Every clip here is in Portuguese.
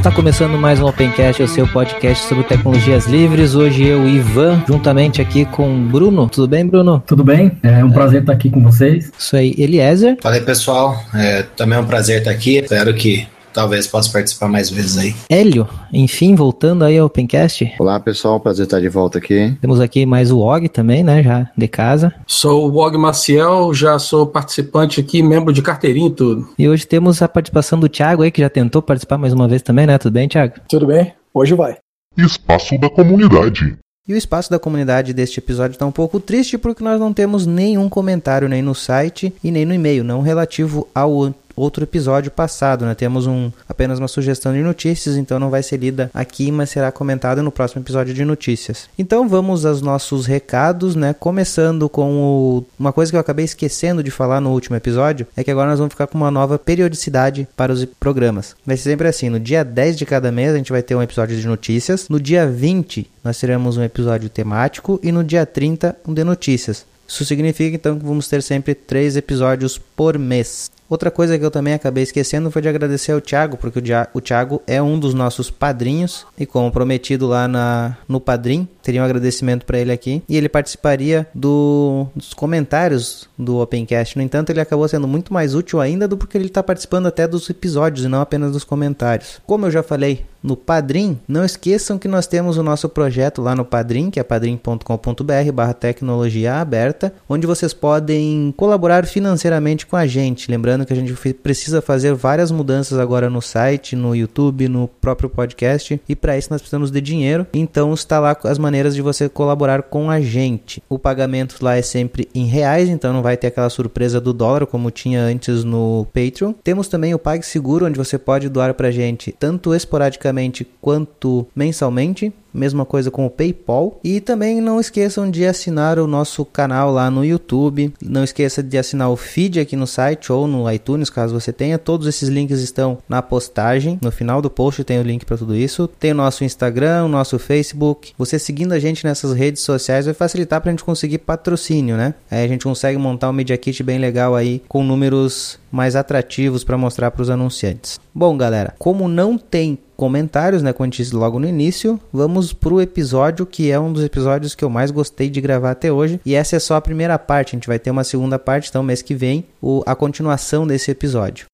Está começando mais um Opencast, o seu podcast sobre tecnologias livres. Hoje eu, Ivan, juntamente aqui com Bruno. Tudo bem, Bruno? Tudo bem? É um prazer estar aqui com vocês. Isso aí, Eliezer. Fala aí, pessoal. É, também é um prazer estar aqui. Espero que talvez possa participar mais vezes aí. Hélio, enfim, voltando aí ao Opencast. Olá pessoal, prazer estar de volta aqui. Temos aqui mais o Og também, né, já de casa. Sou o Og Maciel, já sou participante aqui, membro de carteirinha e tudo. E hoje temos a participação do Thiago aí, que já tentou participar mais uma vez também, né? Tudo bem, Thiago? Tudo bem, hoje vai. Espaço da comunidade. E o espaço da comunidade deste episódio está um pouco triste porque nós não temos nenhum comentário nem no site e nem no e-mail, não relativo ao outro episódio passado, né? Temos um, apenas uma sugestão de notícias, então não vai ser lida aqui, mas será comentada no próximo episódio de notícias. Então vamos aos nossos recados, né? Começando com o, uma coisa que eu acabei esquecendo de falar no último episódio, é que agora nós vamos ficar com uma nova periodicidade para os programas. Vai ser sempre assim, no dia 10 de cada mês a gente vai ter um episódio de notícias, no dia 20 nós teremos um episódio temático e no dia 30 um de notícias. Isso significa então que vamos ter sempre três episódios por mês. Outra coisa que eu também acabei esquecendo foi de agradecer ao Thiago, porque o Thiago é um dos nossos padrinhos e como prometido lá na, no Padrim, teria um agradecimento para ele aqui e ele participaria do, dos comentários do Opencast. No entanto, ele acabou sendo muito mais útil ainda do porque ele está participando até dos episódios e não apenas dos comentários. Como eu já falei no Padrim, não esqueçam que nós temos o nosso projeto lá no Padrim, que é padrim.com.br barra tecnologia aberta, onde vocês podem colaborar financeiramente com a gente. Lembrando que a gente precisa fazer várias mudanças agora no site, no YouTube, no próprio podcast, e para isso nós precisamos de dinheiro. Então está lá as maneiras de você colaborar com a gente. O pagamento lá é sempre em reais, então não vai ter aquela surpresa do dólar como tinha antes no Patreon. Temos também o PagSeguro, onde você pode doar para a gente tanto esporadicamente quanto mensalmente. Mesma coisa com o PayPal. E também não esqueçam de assinar o nosso canal lá no YouTube. Não esqueça de assinar o feed aqui no site ou no iTunes, caso você tenha. Todos esses links estão na postagem. No final do post tem o link para tudo isso. Tem o nosso Instagram, o nosso Facebook. Você seguindo a gente nessas redes sociais vai facilitar para a gente conseguir patrocínio, né? Aí a gente consegue montar um Media Kit bem legal aí com números mais atrativos para mostrar para os anunciantes. Bom, galera, como não tem comentários, né, como eu disse logo no início, vamos pro episódio que é um dos episódios que eu mais gostei de gravar até hoje. E essa é só a primeira parte, a gente vai ter uma segunda parte, então mês que vem, o, a continuação desse episódio.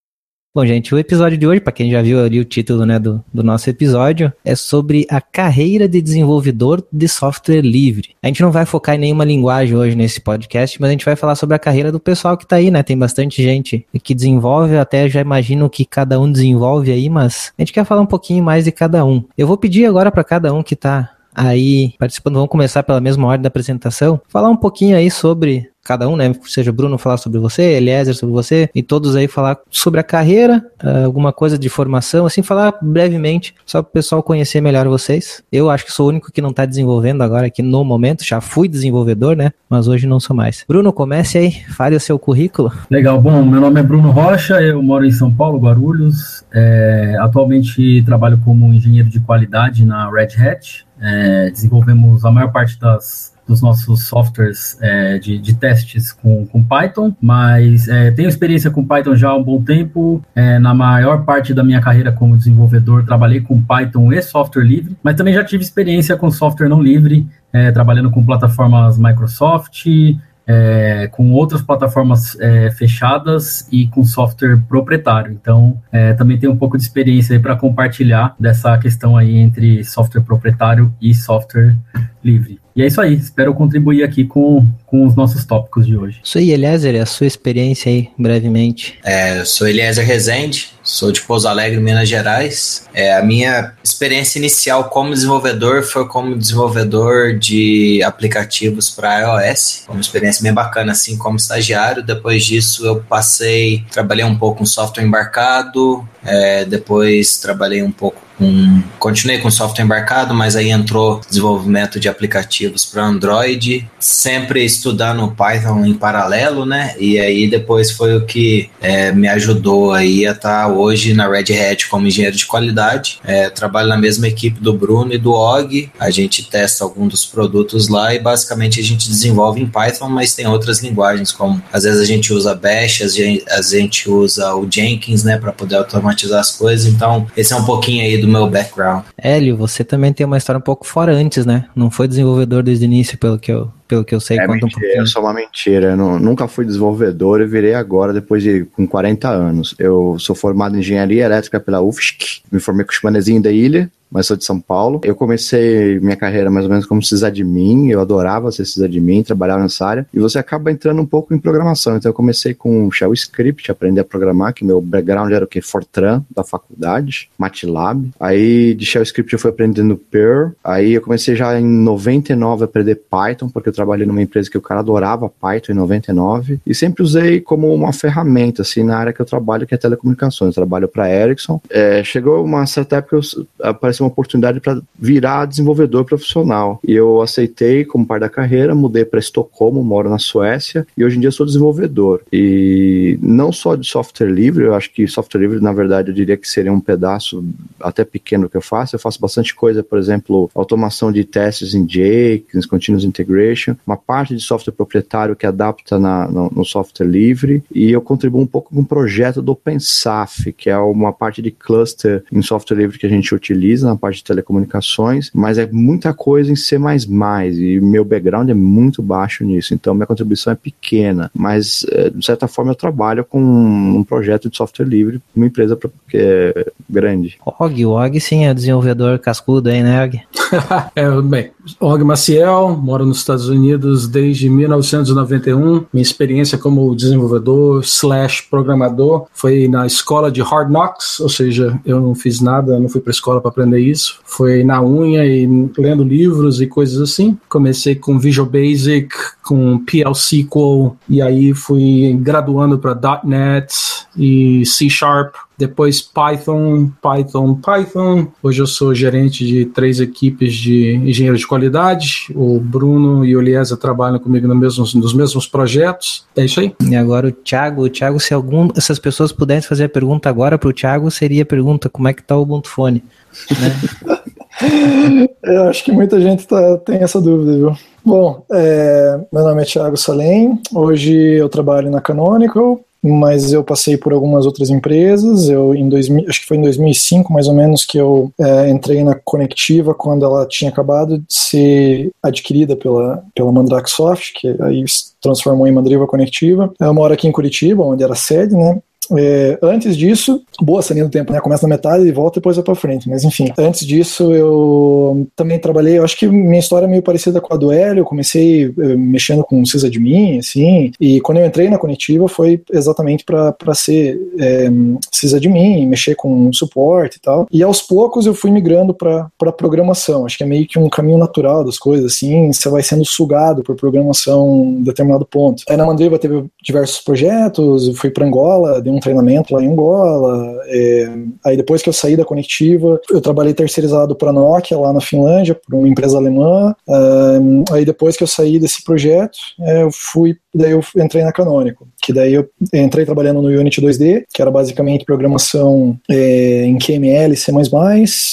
Bom, gente, o episódio de hoje, para quem já viu ali o título né, do, do nosso episódio, é sobre a carreira de desenvolvedor de software livre. A gente não vai focar em nenhuma linguagem hoje nesse podcast, mas a gente vai falar sobre a carreira do pessoal que está aí, né? Tem bastante gente que desenvolve, até já imagino que cada um desenvolve aí, mas a gente quer falar um pouquinho mais de cada um. Eu vou pedir agora para cada um que está aí participando, vamos começar pela mesma ordem da apresentação, falar um pouquinho aí sobre cada um, né? Seja Bruno falar sobre você, Eliezer sobre você, e todos aí falar sobre a carreira, ah, alguma coisa de formação, assim, falar brevemente, só para o pessoal conhecer melhor vocês. Eu acho que sou o único que não está desenvolvendo agora aqui no momento, já fui desenvolvedor, né? Mas hoje não sou mais. Bruno, comece aí, fale o seu currículo. Legal, bom, meu nome é Bruno Rocha, eu moro em São Paulo, Guarulhos. É, atualmente trabalho como engenheiro de qualidade na Red Hat. É, desenvolvemos a maior parte das dos nossos softwares é, de, de, testes com, com Python, mas é, tenho experiência com Python já há um bom tempo. É, na maior parte da minha carreira como desenvolvedor, trabalhei com Python e software livre, mas também já tive experiência com software não livre, é, trabalhando com plataformas Microsoft, é, com outras plataformas é, fechadas e com software proprietário. Então, é, também tem um pouco de experiência para compartilhar dessa questão aí entre software proprietário e software livre. E é isso aí, espero contribuir aqui com, com os nossos tópicos de hoje. Aí, Eliezer, a sua experiência aí, brevemente. É, eu sou Eliezer Rezende, sou de Pouso Alegre, Minas Gerais. É, a minha experiência inicial como desenvolvedor foi como desenvolvedor de aplicativos para iOS, uma experiência bem bacana, assim, como estagiário. Depois disso, eu passei, trabalhei um pouco com software embarcado, é, depois trabalhei um pouco um, continuei com software embarcado, mas aí entrou desenvolvimento de aplicativos para Android, sempre estudando Python em paralelo, né? E aí depois foi o que é, me ajudou aí a estar tá hoje na Red Hat como engenheiro de qualidade. É, trabalho na mesma equipe do Bruno e do Og. A gente testa alguns dos produtos lá e basicamente a gente desenvolve em Python, mas tem outras linguagens, como às vezes a gente usa Bash, a gente usa o Jenkins, né, para poder automatizar as coisas. Então, esse é um pouquinho aí do meu background. Hélio, você também tem uma história um pouco fora antes, né? Não foi desenvolvedor desde o início, pelo que eu pelo que eu sei, é mentira, um pouquinho. É só uma mentira. Eu não, nunca fui desenvolvedor, eu virei agora, depois de com 40 anos. Eu sou formado em engenharia elétrica pela UFSC, me formei com o Chimanezinho da ilha, mas sou de São Paulo. Eu comecei minha carreira mais ou menos como sysadmin, eu adorava ser sysadmin, trabalhar nessa área, e você acaba entrando um pouco em programação. Então eu comecei com Shell Script, aprender a programar, que meu background era o que? Fortran, da faculdade, MATLAB. Aí de Shell Script eu fui aprendendo Perl, aí eu comecei já em 99 a aprender Python, porque eu trabalhei numa empresa que o cara adorava Python em 99, e sempre usei como uma ferramenta, assim, na área que eu trabalho, que é telecomunicações. Eu trabalho para Ericsson. É, chegou uma certa época, eu, apareceu uma oportunidade para virar desenvolvedor profissional. E eu aceitei como parte da carreira, mudei para Estocolmo, moro na Suécia, e hoje em dia sou desenvolvedor. E não só de software livre, eu acho que software livre, na verdade, eu diria que seria um pedaço até pequeno que eu faço. Eu faço bastante coisa, por exemplo, automação de testes em Jenkins, Continuous Integration, uma parte de software proprietário que adapta na, no, no software livre, e eu contribuo um pouco com um projeto do OpenSAF, que é uma parte de cluster em software livre que a gente utiliza na parte de telecomunicações, mas é muita coisa em C++, e meu background é muito baixo nisso, então minha contribuição é pequena, mas é, de certa forma eu trabalho com um projeto de software livre, uma empresa que é grande. Og, o Og sim é desenvolvedor cascudo aí, né, Og? é, bem, Og Maciel, moro nos Estados Unidos desde 1991. Minha experiência como desenvolvedor slash programador foi na escola de Hard Knocks, ou seja, eu não fiz nada, não fui para escola para aprender isso. Foi na unha e lendo livros e coisas assim. Comecei com Visual Basic, com PL SQL, e aí fui graduando para .NET e C Sharp depois Python, Python, Python. Hoje eu sou gerente de três equipes de engenheiros de qualidade. O Bruno e o Eliesa trabalham comigo no mesmo, nos mesmos projetos. É isso aí. E agora o Thiago, o Thiago, se algum essas pessoas pudessem fazer a pergunta agora para o Thiago, seria a pergunta como é que está o Ubuntu Phone, né? eu acho que muita gente tá, tem essa dúvida, viu? Bom, é, meu nome é Thiago Salem, hoje eu trabalho na Canonical, mas eu passei por algumas outras empresas. Eu em 2000, acho que foi em 2005 mais ou menos que eu é, entrei na Conectiva quando ela tinha acabado de ser adquirida pela pela Mandrake Soft, que aí transformou em Mandriva Conectiva. Eu moro aqui em Curitiba, onde era sede, né? É, antes disso, boa essa linha do tempo, né? Começa na metade e volta depois vai pra frente. Mas enfim, antes disso eu também trabalhei, eu acho que minha história é meio parecida com a do Hélio. Eu comecei é, mexendo com sysadmin, assim, e quando eu entrei na Conetiva foi exatamente para ser é, sysadmin, mexer com suporte e tal. E aos poucos eu fui migrando para programação. Acho que é meio que um caminho natural das coisas, assim, você vai sendo sugado por programação em determinado ponto. Aí na Mandriva teve diversos projetos, fui para Angola, dei um treinamento lá em Angola. É, aí depois que eu saí da Conectiva, eu trabalhei terceirizado para a Nokia lá na Finlândia, por uma empresa alemã. Aí depois que eu saí desse projeto, é, eu fui, daí eu entrei na Canonical, que daí eu entrei trabalhando no Unity 2D, que era basicamente programação é, em QML, C++,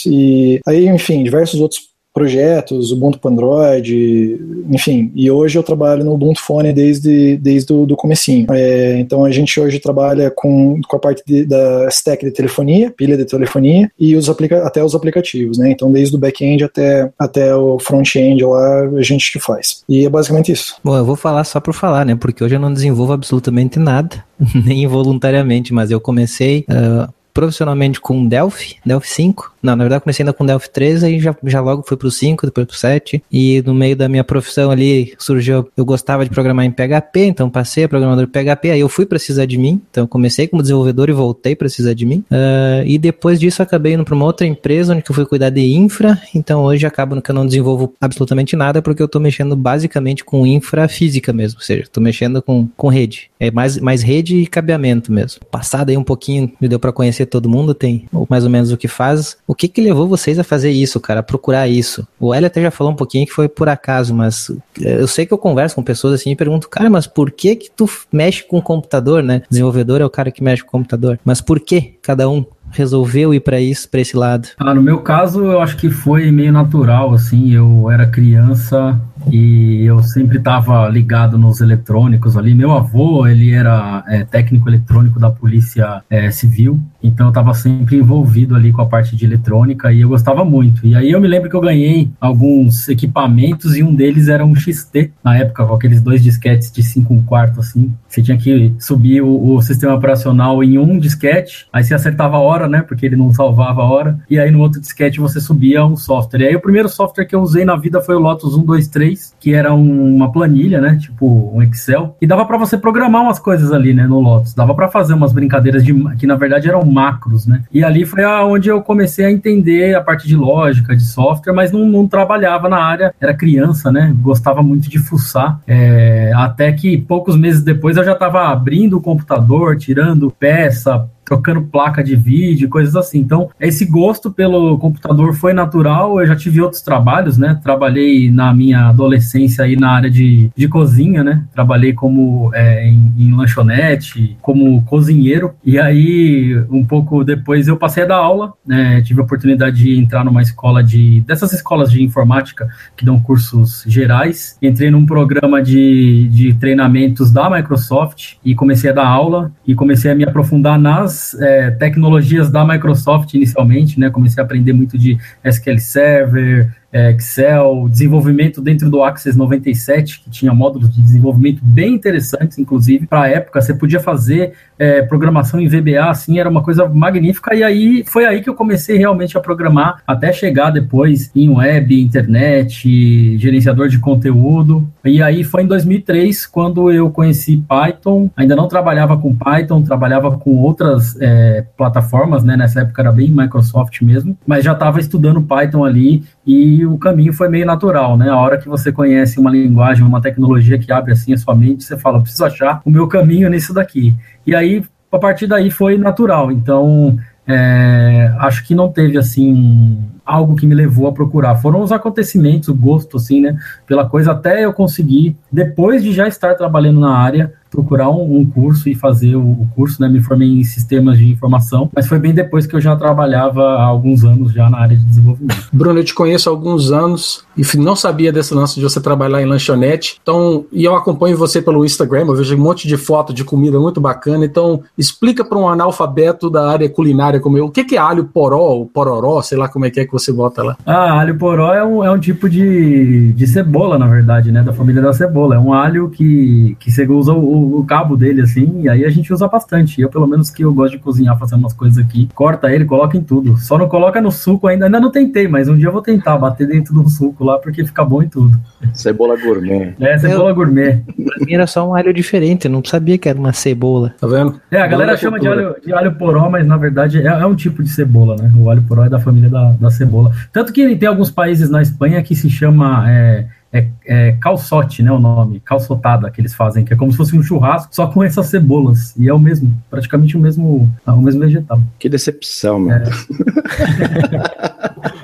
e aí, enfim, diversos outros projetos, Ubuntu para Android, enfim. E hoje eu trabalho no Ubuntu Phone desde, desde o do comecinho. É, então a gente hoje trabalha com, com a parte de, da stack de telefonia, pilha de telefonia, e os até os aplicativos, né? Então desde o back-end até, até o front-end lá, a gente que faz. E é basicamente isso. Bom, eu vou falar só por falar, né? Porque hoje eu não desenvolvo absolutamente nada, nem involuntariamente, mas eu comecei... Uh, profissionalmente com Delphi, Delphi 5, não, na verdade comecei ainda com Delphi 3, aí já, já logo fui pro 5, depois pro 7. E no meio da minha profissão ali surgiu, eu gostava de programar em PHP, então passei a programador PHP, aí eu fui precisar de mim, então comecei como desenvolvedor e voltei precisar de mim. Uh, e depois disso acabei indo para uma outra empresa onde eu fui cuidar de infra, então hoje acabo que eu não desenvolvo absolutamente nada porque eu tô mexendo basicamente com infra física mesmo, ou seja, tô mexendo com, com rede. É mais, mais rede e cabeamento mesmo. Passado aí um pouquinho, me deu para conhecer todo mundo, tem mais ou menos o que faz. O que que levou vocês a fazer isso, cara, a procurar isso? O Hélio até já falou um pouquinho que foi por acaso, mas eu sei que eu converso com pessoas assim e pergunto, cara, mas por que que tu mexe com computador, né? Desenvolvedor é o cara que mexe com computador. Mas por que cada um resolveu ir para isso, para esse lado? Ah, no meu caso, eu acho que foi meio natural, assim, eu era criança e eu sempre estava ligado nos eletrônicos ali. Meu avô, ele era é, técnico eletrônico da Polícia é, Civil, então eu estava sempre envolvido ali com a parte de eletrônica e eu gostava muito. E aí eu me lembro que eu ganhei alguns equipamentos e um deles era um XT, na época, com aqueles dois disquetes de 5 um quarto, assim. Você tinha que subir o, o sistema operacional em um disquete, aí você acertava a hora, né, porque ele não salvava a hora, e aí no outro disquete você subia um software. E aí o primeiro software que eu usei na vida foi o Lotus 123, que era um, uma planilha, né? Tipo um Excel, e dava para você programar umas coisas ali, né? No Lotus. Dava para fazer umas brincadeiras de que na verdade eram macros, né? E ali foi onde eu comecei a entender a parte de lógica, de software, mas não, não trabalhava na área. Era criança, né? Gostava muito de fuçar. É, até que poucos meses depois eu já estava abrindo o computador, tirando peça, trocando placa de vídeo, coisas assim. Então, esse gosto pelo computador foi natural. Eu já tive outros trabalhos, né? Trabalhei na minha adolescência aí na área de, de cozinha, né? Trabalhei como é, em, em, lanchonete, como cozinheiro. E aí, um pouco depois, eu passei a dar aula, né? Tive a oportunidade de entrar numa escola de dessas escolas de informática que dão cursos gerais. Entrei num programa de, de treinamentos da Microsoft e comecei a dar aula e comecei a me aprofundar nas é, tecnologias da Microsoft inicialmente, né? Comecei a aprender muito de SQL Server, Excel, desenvolvimento dentro do Access 97, que tinha módulos de desenvolvimento bem interessantes, inclusive, para a época. Você podia fazer é, programação em VBA, assim, era uma coisa magnífica. E aí foi aí que eu comecei realmente a programar, até chegar depois em web, internet, gerenciador de conteúdo. E aí foi em 2003 quando eu conheci Python. Ainda não trabalhava com Python, trabalhava com outras é, plataformas, né? Nessa época era bem Microsoft mesmo, mas já estava estudando Python ali e o caminho foi meio natural, né? A hora que você conhece uma linguagem, uma tecnologia que abre assim a sua mente, você fala, preciso achar o meu caminho nisso daqui. E aí, a partir daí foi natural. Então, é, acho que não teve assim algo que me levou a procurar. Foram os acontecimentos, o gosto assim, né, pela coisa até eu conseguir, depois de já estar trabalhando na área, procurar um, um curso e fazer o, o, curso, né? Me formei em sistemas de informação, mas foi bem depois que eu já trabalhava há alguns anos já na área de desenvolvimento. Bruno, eu te conheço há alguns anos e não sabia desse lance de você trabalhar em lanchonete. Então, e eu acompanho você pelo Instagram, eu vejo um monte de foto de comida muito bacana. Então, explica para um analfabeto da área culinária como eu, o que, que é alho poró, ou pororó, sei lá como é que é que você bota lá. Ah, alho poró é um, é um tipo de, de cebola, na verdade, né? Da família da cebola. É um alho que, que você usa o o, cabo dele, assim, e aí a gente usa bastante. Eu, pelo menos, que eu gosto de cozinhar, fazer umas coisas aqui, corta ele, coloca em tudo. Só não coloca no suco ainda, ainda não tentei, mas um dia eu vou tentar bater dentro do suco lá, porque fica bom em tudo. Cebola gourmet. É, cebola eu, gourmet. Pra mim era só um alho diferente, eu não sabia que era uma cebola. Tá vendo? É, a galera chama de alho, de alho poró, mas na verdade é, é, um tipo de cebola, né? O alho poró é da família da, da cebola. Tanto que tem alguns países na Espanha que se chama. É, é, é calçote, né, o nome, calçotada que eles fazem, que é como se fosse um churrasco, só com essas cebolas, e é o mesmo, praticamente o mesmo, o mesmo vegetal. Que decepção, mano. É.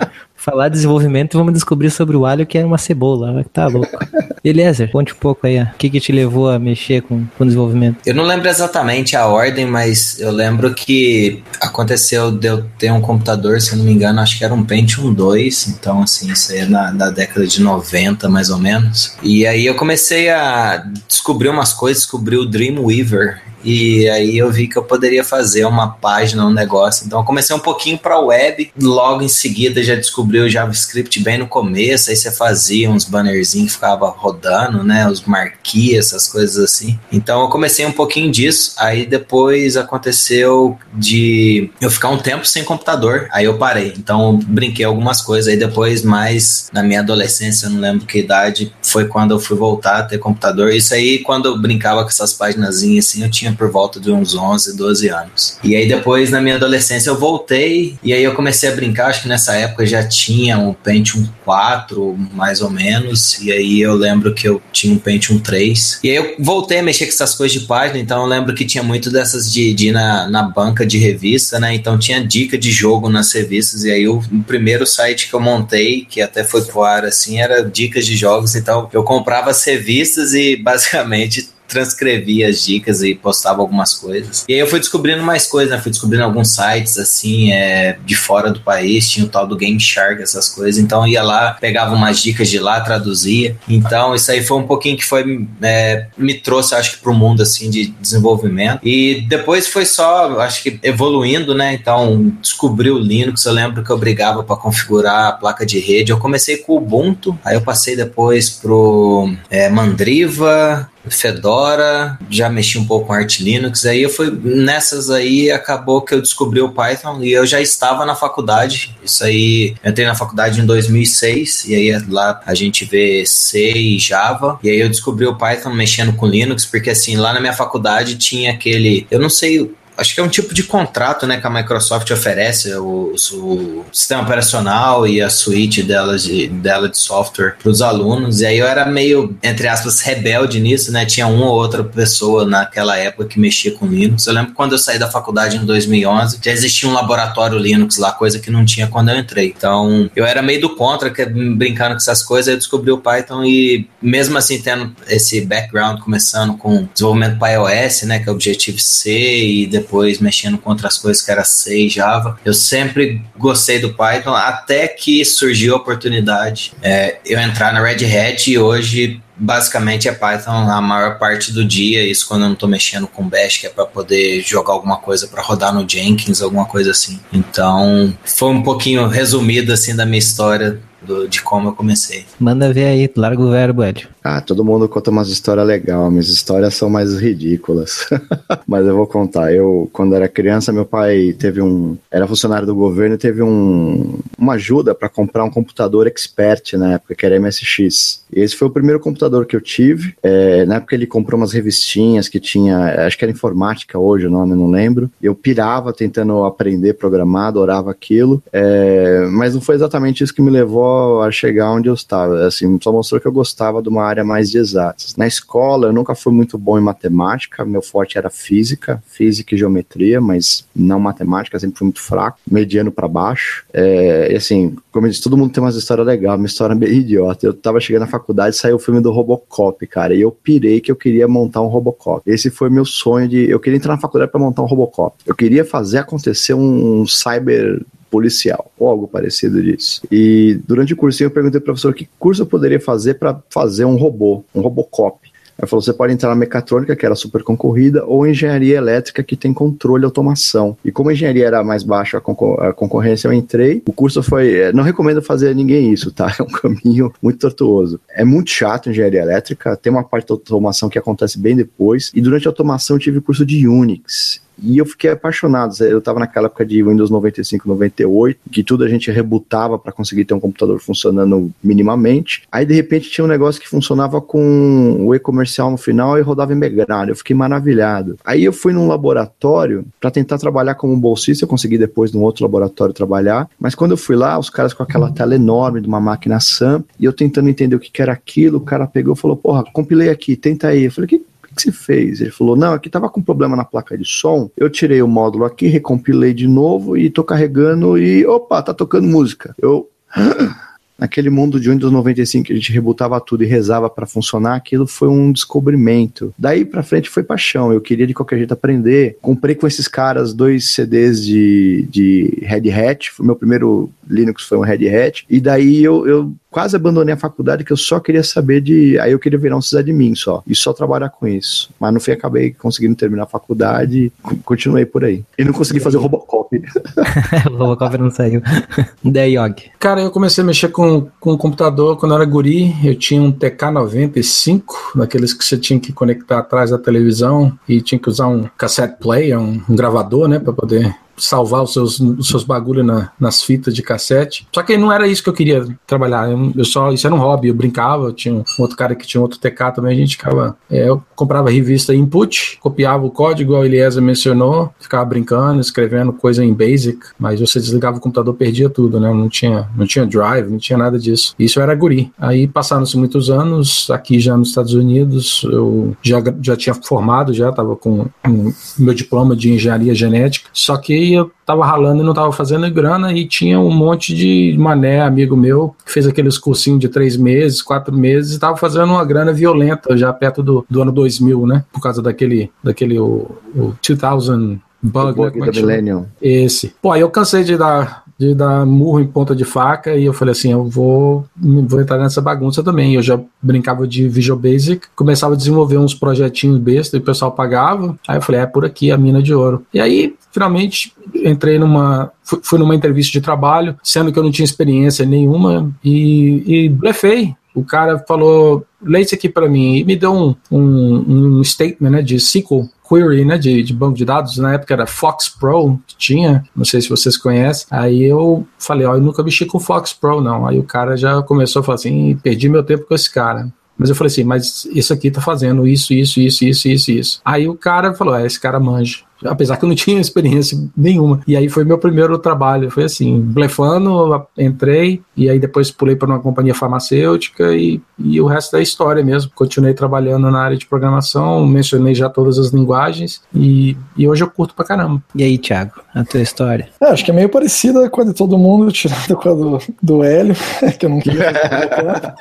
falar de desenvolvimento, vamos descobrir sobre o alho que é uma cebola. Tá louco. Eliezer, conte um pouco aí, o que, que te levou a mexer com, com desenvolvimento? Eu não lembro exatamente a ordem, mas eu lembro que aconteceu de eu ter um computador, se eu não me engano, acho que era um Pentium 2, então assim, isso aí é na, na década de 90, mais ou menos. E aí eu comecei a descobrir umas coisas, descobri o Dreamweaver, e aí eu vi que eu poderia fazer uma página, um negócio. Então eu comecei um pouquinho para web, logo em seguida já descobri o JavaScript bem no começo, aí você fazia uns bannerzinhos que ficava rodando, né, os marquinhos, essas coisas assim. Então eu comecei um pouquinho disso, aí depois aconteceu de eu ficar um tempo sem computador, aí eu parei. Então eu brinquei algumas coisas, aí depois mais na minha adolescência, eu não lembro que idade, foi quando eu fui voltar a ter computador. Isso aí quando eu brincava com essas páginas assim, eu tinha tinha por volta de uns 11, 12 anos. E aí depois, na minha adolescência, eu voltei e aí eu comecei a brincar, acho que nessa época já tinha um Pentium 4, mais ou menos, e aí eu lembro que eu tinha um Pentium 3. E aí eu voltei a mexer com essas coisas de página, então eu lembro que tinha muito dessas de, de ir na, na banca de revista, né? Então tinha dica de jogo nas revistas. E aí o primeiro site que eu montei, que até foi pro ar, assim, era dicas de jogos. Então eu comprava as revistas e basicamente transcrevia as dicas e postava algumas coisas. E aí eu fui descobrindo mais coisas, né? Fui descobrindo alguns sites, assim, é, de fora do país, tinha o tal do Game Shark, essas coisas. Então ia lá, pegava umas dicas de lá, traduzia. Então isso aí foi um pouquinho que foi, é, me trouxe, acho que, pro mundo, assim, de desenvolvimento. E depois foi só, acho que, evoluindo, né? Então descobri o Linux, eu lembro que eu brigava para configurar a placa de rede. Eu comecei com o Ubuntu, aí eu passei depois pro é, Mandriva, Fedora, já mexi um pouco com Arch Linux, aí eu fui nessas aí, acabou que eu descobri o Python e eu já estava na faculdade, isso aí, entrei na faculdade em 2006 e aí lá a gente vê C e Java, e aí eu descobri o Python mexendo com Linux, porque assim, lá na minha faculdade tinha aquele, eu não sei acho que é um tipo de contrato né, que a Microsoft oferece, o, o sistema operacional e a suíte dela de, dela de software para os alunos. E aí eu era meio, entre aspas, rebelde nisso, né? Tinha uma ou outra pessoa naquela época que mexia com Linux. Eu lembro quando eu saí da faculdade em 2011, já existia um laboratório Linux lá, coisa que não tinha quando eu entrei. Então eu era meio do contra, que, brincando com essas coisas, eu descobri o Python e mesmo assim tendo esse background começando com desenvolvimento para iOS, né, que é Objective-C e depois depois mexendo com outras coisas que era C Java. Eu sempre gostei do Python, até que surgiu a oportunidade é, eu entrar na Red Hat e hoje basicamente é Python a maior parte do dia, isso quando eu não estou mexendo com Bash, que é para poder jogar alguma coisa para rodar no Jenkins, alguma coisa assim. Então, foi um pouquinho resumido assim da minha história do, de como eu comecei. Manda ver aí, larga o verbo, Hélio. Ah, todo mundo conta umas histórias legais, minhas histórias são mais ridículas. Mas eu vou contar. Eu, quando era criança, meu pai teve um. Era funcionário do governo e teve um, uma ajuda para comprar um computador expert na época, que era MSX. E esse foi o primeiro computador que eu tive. É, na época ele comprou umas revistinhas que tinha. Acho que era informática hoje o nome, não lembro. Eu pirava tentando aprender a programar, adorava aquilo. É, mas não foi exatamente isso que me levou a chegar onde eu estava. Assim, só mostrou que eu gostava de uma área mais de exatas. Na escola, eu nunca fui muito bom em matemática, meu forte era física, física e geometria, mas não matemática, sempre fui muito fraco, mediano para baixo. É, e assim, como eu disse, todo mundo tem umas histórias legais, uma história meio idiota. Eu tava chegando na faculdade, saiu o filme do Robocop, cara, e eu pirei que eu queria montar um Robocop. Esse foi meu sonho de. Eu queria entrar na faculdade para montar um Robocop. Eu queria fazer acontecer um cyber policial, ou algo parecido disso. E durante o cursinho eu perguntei ao professor que curso eu poderia fazer para fazer um robô, um Robocop. Ele falou: você pode entrar na mecatrônica, que era super concorrida, ou engenharia elétrica, que tem controle e automação. E como a engenharia era mais baixa a, concor a concorrência, eu entrei. O curso foi. Eh, não recomendo fazer a ninguém isso, tá? É um caminho muito tortuoso. É muito chato engenharia elétrica, tem uma parte da automação que acontece bem depois. E durante a automação eu tive curso de Unix. E eu fiquei apaixonado. Eu estava naquela época de Windows 95, 98, que tudo a gente rebutava para conseguir ter um computador funcionando minimamente. Aí de repente tinha um negócio que funcionava com o e-comercial no final e rodava em Megrado. Eu fiquei maravilhado. Aí eu fui num laboratório para tentar trabalhar como bolsista. Eu consegui depois num outro laboratório trabalhar. Mas quando eu fui lá, os caras com aquela tela enorme de uma máquina SAM e eu tentando entender o que, que era aquilo, o cara pegou e falou: Porra, compilei aqui, tenta aí. Eu falei: Que que você fez? Ele falou: Não, aqui tava com problema na placa de som. Eu tirei o módulo aqui, recompilei de novo e tô carregando e opa, tá tocando música. Eu. naquele mundo de Windows 95 que a gente rebutava tudo e rezava para funcionar, aquilo foi um descobrimento. Daí para frente foi paixão. Eu queria de qualquer jeito aprender. Comprei com esses caras dois CDs de, de Red Hat. O meu primeiro Linux foi um Red Hat. E daí eu, eu quase abandonei a faculdade que eu só queria saber de. Aí eu queria virar um sysadmin só. E só trabalhar com isso. Mas no fim acabei conseguindo terminar a faculdade e continuei por aí. E não consegui fazer o Robocop. o Robocop não saiu. Daí, Og. Cara, eu comecei a mexer com, com o computador quando eu era guri. Eu tinha um TK95, daqueles que você tinha que conectar atrás da televisão e tinha que usar um cassette player, um, um gravador, né, para poder salvar os seus, os seus bagulho na, nas fitas de cassete. Só que não era isso que eu queria trabalhar. Eu, eu só, isso era um hobby, eu brincava, eu tinha um outro cara que tinha outro TK também, a gente ficava. É, eu comprava revista input, copiava o código, a Eliezer mencionou, ficava brincando, escrevendo coisa em Basic, mas você desligava o computador, perdia tudo, né? Não tinha, não tinha drive, não tinha nada disso. Isso era guri. Aí passaram-se muitos anos, aqui já nos Estados Unidos, eu já, já tinha formado, já estava com um, meu diploma de engenharia genética, só que eu tava ralando e não tava fazendo grana e tinha um monte de mané, amigo meu, que fez aqueles cursinhos de três meses, quatro meses e tava fazendo uma grana violenta já perto do, do ano 2000, né? Por causa daquele, daquele o, o 2000 Bug, bug né? É? Millennium. Esse. Pô, aí eu cansei de dar, de dar murro em ponta de faca e eu falei assim, eu vou, vou entrar nessa bagunça também. Eu já brincava de Visual Basic, começava a desenvolver uns projetinhos besta e o pessoal pagava. Aí eu falei, é por aqui a mina de ouro. E aí, finalmente, entrei numa, fui, numa entrevista de trabalho, sendo que eu não tinha experiência nenhuma e, e blefei. O cara falou, lê isso aqui para mim, e me deu um, um, um statement né, de SQL query, né, de, de banco de dados, na época era Fox Pro, que tinha, não sei se vocês conhecem, aí eu falei, ó, eu nunca mexi com Fox Pro, não, aí o cara já começou a falar assim, perdi meu tempo com esse cara. Mas eu falei assim, mas isso aqui tá fazendo isso, isso, isso, isso, isso, isso. Aí o cara falou, é, esse cara manja apesar que eu não tinha experiência nenhuma. E aí foi meu primeiro trabalho, foi assim, blefando, entrei e aí depois pulei para uma companhia farmacêutica e, e o resto da história mesmo. Continuei trabalhando na área de programação, mencionei já todas as linguagens e, e hoje eu curto pra caramba. E aí, Thiago, a tua história? É, acho que é meio parecida com a de todo mundo, tirando com a do, do Hélio, que eu não queria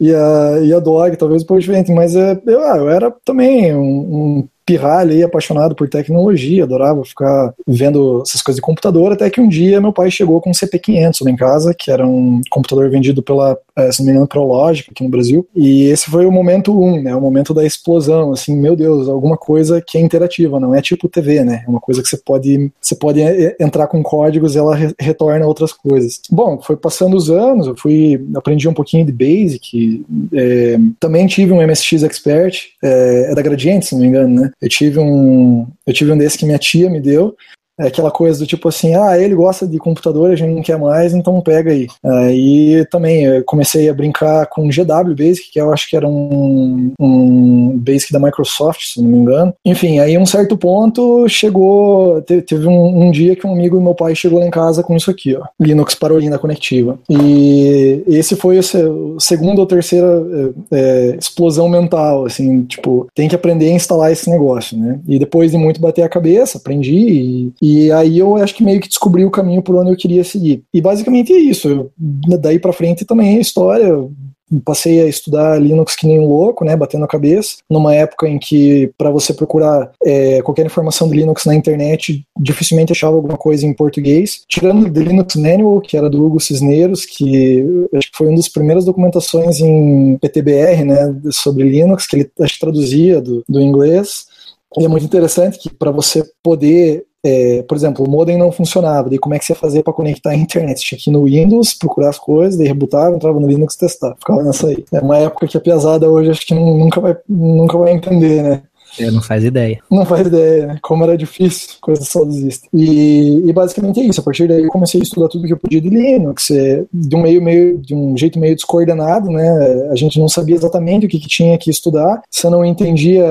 e, a, e a Dog, talvez depois diferente, mas é, eu, ah, eu era também um, um pirralho aí, apaixonado por tecnologia, adorava ficar vendo essas coisas de computador, até que um dia meu pai chegou com um CP500 lá em casa, que era um computador vendido pela, eh, se não me engano, Prologic aqui no Brasil, e esse foi o momento um, né, o momento da explosão, assim, meu Deus, alguma coisa que é interativa, não é tipo TV, né, é uma coisa que você pode, você pode eh, entrar com códigos e ela re retorna outras coisas. Bom, foi passando os anos, eu fui, aprendi um pouquinho de Basic, é, também tive um MSX Expert, é, é da Gradiente, se não me engano, né, eu tive um, eu tive um desse que minha tia me deu. É aquela coisa do tipo assim, ah, ele gosta de computador, a gente não quer mais, então pega aí. Aí também eu comecei a brincar com GW Basic, que eu acho que era um, um Basic da Microsoft, se não me engano. Enfim, aí um certo ponto chegou, teve, teve um, um, dia que um amigo do meu pai chegou lá em casa com isso aqui, ó, Linux Parolina Conectiva. E esse foi o, segundo ou terceira é, é, explosão mental, assim, tipo, tem que aprender a instalar esse negócio, né? E depois de muito bater a cabeça, aprendi e, e aí eu acho que meio que descobri o caminho por onde eu queria seguir. E basicamente é isso. Eu, daí para frente também é história. Passei a estudar Linux que nem um louco, né, batendo a cabeça, numa época em que para você procurar é, qualquer informação de Linux na internet, dificilmente achava alguma coisa em português, tirando o Linux Manual, que era do Hugo Cisneros, que acho que foi uma das primeiras documentações em PTBR, né, sobre Linux, que ele acho traduzia do, do inglês, e é muito interessante que para você poder é, por exemplo, o modem não funcionava, daí como é que você ia fazer para conectar a internet? Tinha que ir no Windows, procurar as coisas, daí rebutava, entrava no Linux testar, ficava nessa aí. É uma época que a pesada hoje acho que nunca vai, nunca vai entender, né? Eu não faz ideia. Não faz ideia, né? Como era difícil, coisa saudosista. E, e basicamente é isso. A partir daí eu comecei a estudar tudo que eu podia de Linux, é, de um meio, meio, de um jeito meio descoordenado, né? A gente não sabia exatamente o que, que tinha que estudar. Você não entendia,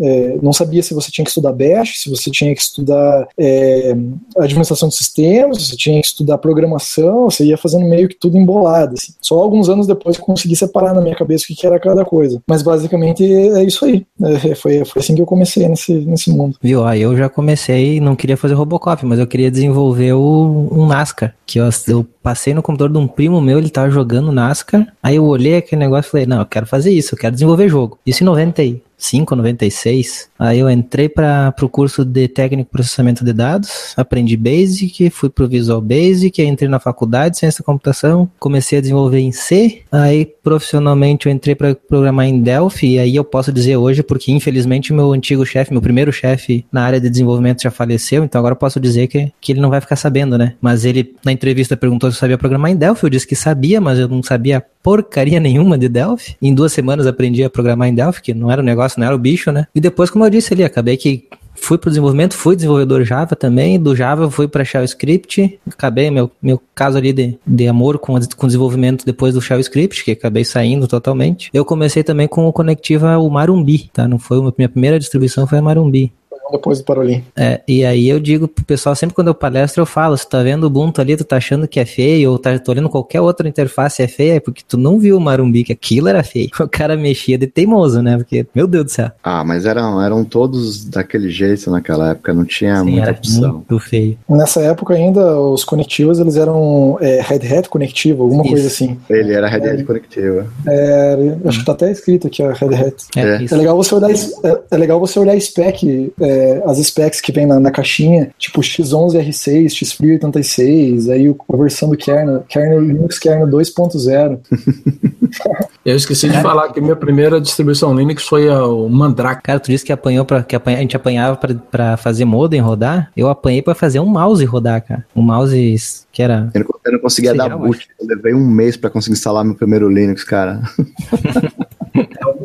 é, não sabia se você tinha que estudar Bash, se você tinha que estudar é, administração de sistemas, se você tinha que estudar programação, você ia fazendo meio que tudo embolado. Assim. Só alguns anos depois eu consegui separar na minha cabeça o que, que era cada coisa. Mas basicamente é isso aí. É, foi, foi foi assim que eu comecei nesse, nesse mundo. Viu? Ó, eu já comecei, não queria fazer Robocop, mas eu queria desenvolver o, um NASCAR. Que eu, eu passei no computador de um primo meu, ele tava jogando NASCAR. Aí eu olhei aquele negócio e falei, não, eu quero fazer isso, eu quero desenvolver jogo. Isso em 90 aí. 5,96. Aí eu entrei para o curso de técnico processamento de dados, aprendi Basic, fui para o Visual Basic, entrei na faculdade de ciência da computação, comecei a desenvolver em C, aí profissionalmente eu entrei para programar em Delphi, e aí eu posso dizer hoje, porque infelizmente meu antigo chefe, meu primeiro chefe na área de desenvolvimento já faleceu, então agora eu posso dizer que, que ele não vai ficar sabendo, né? Mas ele na entrevista perguntou se eu sabia programar em Delphi, eu disse que sabia, mas eu não sabia porcaria nenhuma de Delphi. Em duas semanas aprendi a programar em Delphi, que não era um negócio, era o bicho, né? E depois, como eu disse ali, acabei que fui pro desenvolvimento, fui desenvolvedor Java também, do Java fui para Shell Script, acabei meu, meu caso ali de, de amor com, com desenvolvimento depois do Shell Script, que acabei saindo totalmente. Eu comecei também com o Conectiva o Marumbi, tá? Não foi minha primeira distribuição foi a Marumbi depois do Parolim. É, e aí eu digo pro pessoal, sempre quando eu palestro, eu falo, se tá vendo o Ubuntu ali, tu tá achando que é feio, ou tá, tô olhando qualquer outra interface é feia, é porque tu não viu o Marumbi, que aquilo era feio. O cara mexia de teimoso, né? Porque, meu Deus do céu. Ah, mas eram, eram todos daquele jeito naquela época, não tinha Sim, muita era opção. muito feio. Nessa época ainda, os conectivos, eles eram é, Red Hat conectivo, alguma Isso. coisa assim. Ele era Red Hat Conectiva. É, acho que tá até escrito aqui a Red Hat. É, É. É legal você olhar, é, é legal você olhar a spec, é, as specs que vem na, na caixinha, tipo X11R6, X86, aí o- a versão do kernel, kernel Linux kernel 2.0. Eu esqueci de falar que minha primeira distribuição Linux foi a- o Mandrake. Cara, tu disse que apanhou para que apanha- a gente apanhava pra- pra fazer modem rodar. Eu apanhei pra fazer um mouse rodar, cara. Um mouse que era Eu não, eu não conseguia dar boot. Eu levei um mês pra conseguir instalar meu primeiro Linux, cara.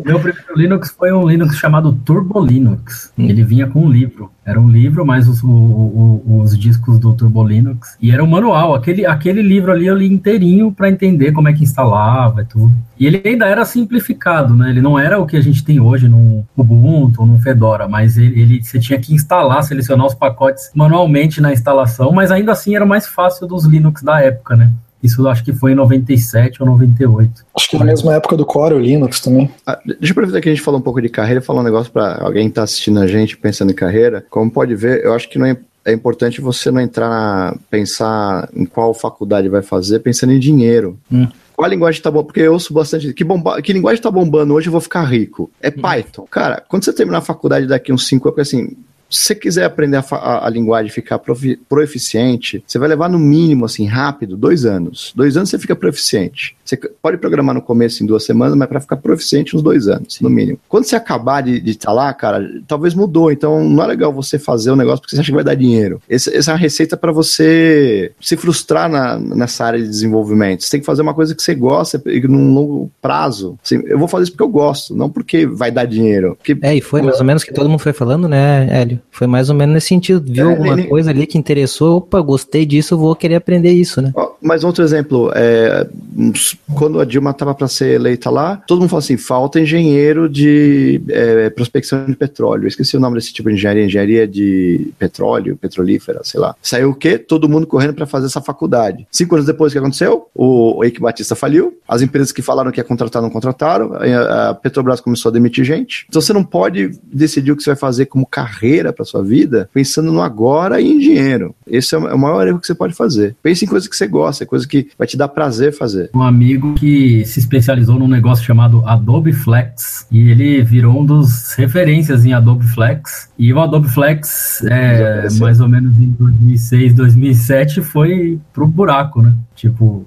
O meu primeiro Linux foi um Linux chamado Turbo Linux. Hum. Ele vinha com um livro. Era um livro, mais os, o- o- os discos do Turbo Linux. E era um manual. Aquele, aquele livro ali eu li inteirinho para entender como é que instalava e tudo. E ele ainda era simplificado, né? Ele não era o que a gente tem hoje no Ubuntu ou no Fedora, mas ele, ele- você tinha que instalar, selecionar os pacotes manualmente na instalação, mas ainda assim era mais fácil dos Linux da época, né? Isso eu acho que foi em 97 ou 98. Acho que na mesma época do Core, o Linux também. Ah, deixa eu aproveitar que a gente falou um pouco de carreira falar um negócio pra alguém que tá assistindo a gente pensando em carreira. Como pode ver, eu acho que não é, é importante você não entrar na. pensar em qual faculdade vai fazer pensando em dinheiro. Hum. Qual a linguagem tá bom? Porque eu ouço bastante. Que, bomba, que linguagem tá bombando hoje eu vou ficar rico? É Python. Cara, quando você terminar a faculdade daqui uns 5 anos, porque assim. Se você quiser aprender a, a- a linguagem e ficar profi- proeficiente, você vai levar no mínimo, assim, rápido, dois anos. Dois anos você fica proeficiente. Você pode programar no começo em duas semanas, mas para ficar proeficiente uns dois anos, no mínimo. Quando você acabar de estar lá, cara, talvez mudou. Então não é legal você fazer o negócio porque você acha que vai dar dinheiro. Esse- essa é uma receita para você se frustrar na- nessa área de desenvolvimento. Você tem que fazer uma coisa que você gosta e num longo prazo. Assim, eu vou fazer isso porque eu gosto, não porque vai dar dinheiro. Porque É, e foi mais ou menos o que todo mundo foi falando, né, Hélio? Foi mais ou menos nesse sentido. Viu É, alguma ele- coisa ali que interessou, opa, gostei disso, vou querer aprender isso, né? Mas outro exemplo, é, quando a Dilma estava para ser eleita lá, todo mundo falou assim: falta engenheiro de é, prospecção de petróleo. Eu esqueci o nome desse tipo de engenharia, engenharia de petróleo, petrolífera, sei lá. Saiu o quê? Todo mundo correndo para fazer essa faculdade. Cinco anos depois, o que aconteceu? O, o Eike Batista faliu, as empresas que falaram que ia contratar não contrataram, a Petrobras começou a demitir gente. Então você não pode decidir o que você vai fazer como carreira para sua vida pensando no agora e em dinheiro. Esse é o é o maior erro que você pode fazer. Pense em coisa que você gosta, coisa que vai te dar prazer fazer. um amigo que se especializou num negócio chamado Adobe Flex e ele virou um dos referências em Adobe Flex. E o Adobe Flex, é, mais ou menos em 2006, 2007, foi pro buraco, né? Tipo,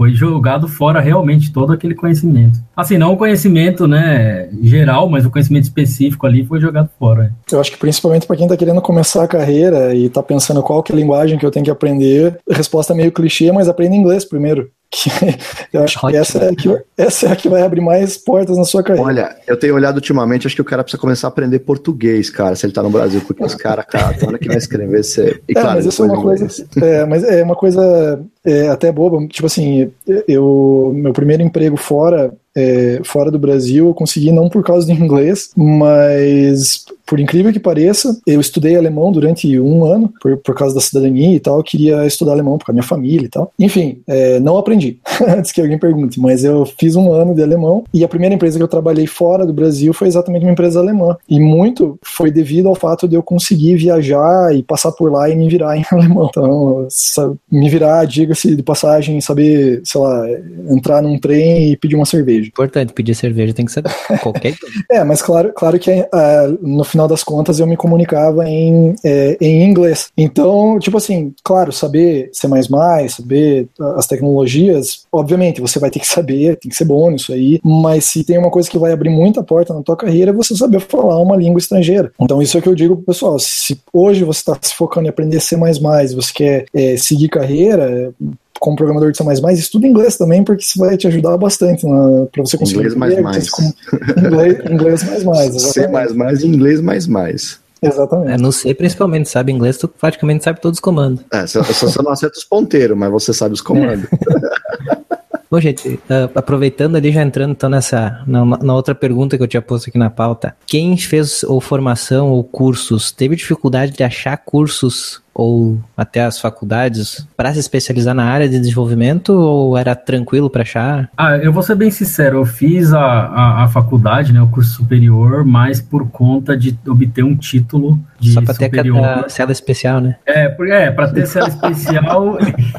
foi jogado fora realmente todo aquele conhecimento. Assim, não o conhecimento, né, geral, mas o conhecimento específico ali foi jogado fora. Eu acho que principalmente para quem está querendo começar a carreira e está pensando qual que é a linguagem que eu tenho que aprender, a resposta é meio clichê, mas aprenda inglês primeiro. Que eu acho que essa é, a que essa é a que vai abrir mais portas na sua carreira. Olha, eu tenho olhado ultimamente, acho que o cara precisa começar a aprender português, cara, se ele tá no Brasil, porque os caras, cara, na hora que vai escrever, você. E É, mas isso é uma coisa, é, mas é uma coisa é, até boba. Tipo assim, eu meu primeiro emprego fora é, fora do Brasil eu consegui não por causa do inglês, mas por incrível que pareça, eu estudei alemão durante um ano por, por causa da cidadania e tal. Eu queria estudar alemão por causa da minha família e tal. Enfim, é, não aprendi. Antes que alguém pergunte, mas eu fiz um ano de alemão e a primeira empresa que eu trabalhei fora do Brasil foi exatamente uma empresa alemã. E muito foi devido ao fato de eu conseguir viajar e passar por lá e me virar em alemão. Então, sa- me virar, diga-se de passagem, saber, sei lá, entrar num trem e pedir uma cerveja. Importante, pedir cerveja tem que ser qualquer coisa. É, mas claro, claro que ah, no final das contas eu me comunicava em, é, em inglês. Então, tipo assim, claro, saber C++, saber as tecnologias, obviamente você vai ter que saber, tem que ser bom nisso aí, mas se tem uma coisa que vai abrir muita porta na tua carreira é você saber falar uma língua estrangeira. Então isso é o que eu digo pro pessoal, se hoje você está se focando em aprender C++, você quer é, seguir carreira, como programador de C++, estuda inglês também, porque isso vai te ajudar bastante para você conseguir Inglês mais mais. com- inglês, inglês mais mais, C exatamente. mais mais e inglês mais mais. Exatamente. É, no C, principalmente, sabe inglês, tu praticamente sabe todos os comandos. É, só, só você não acerta os ponteiros, mas você sabe os comandos. Bom, gente, uh, aproveitando ali, já entrando então nessa, na, na, outra pergunta que eu tinha posto aqui na pauta. Quem fez ou formação ou cursos, teve dificuldade de achar cursos ou até as faculdades para se especializar na área de desenvolvimento ou era tranquilo para achar? Ah, eu vou ser bem sincero, eu fiz a, a, a, faculdade, né, o curso superior, mas por conta de obter um título de Só para ter a cela especial, né? É, é para ter cela especial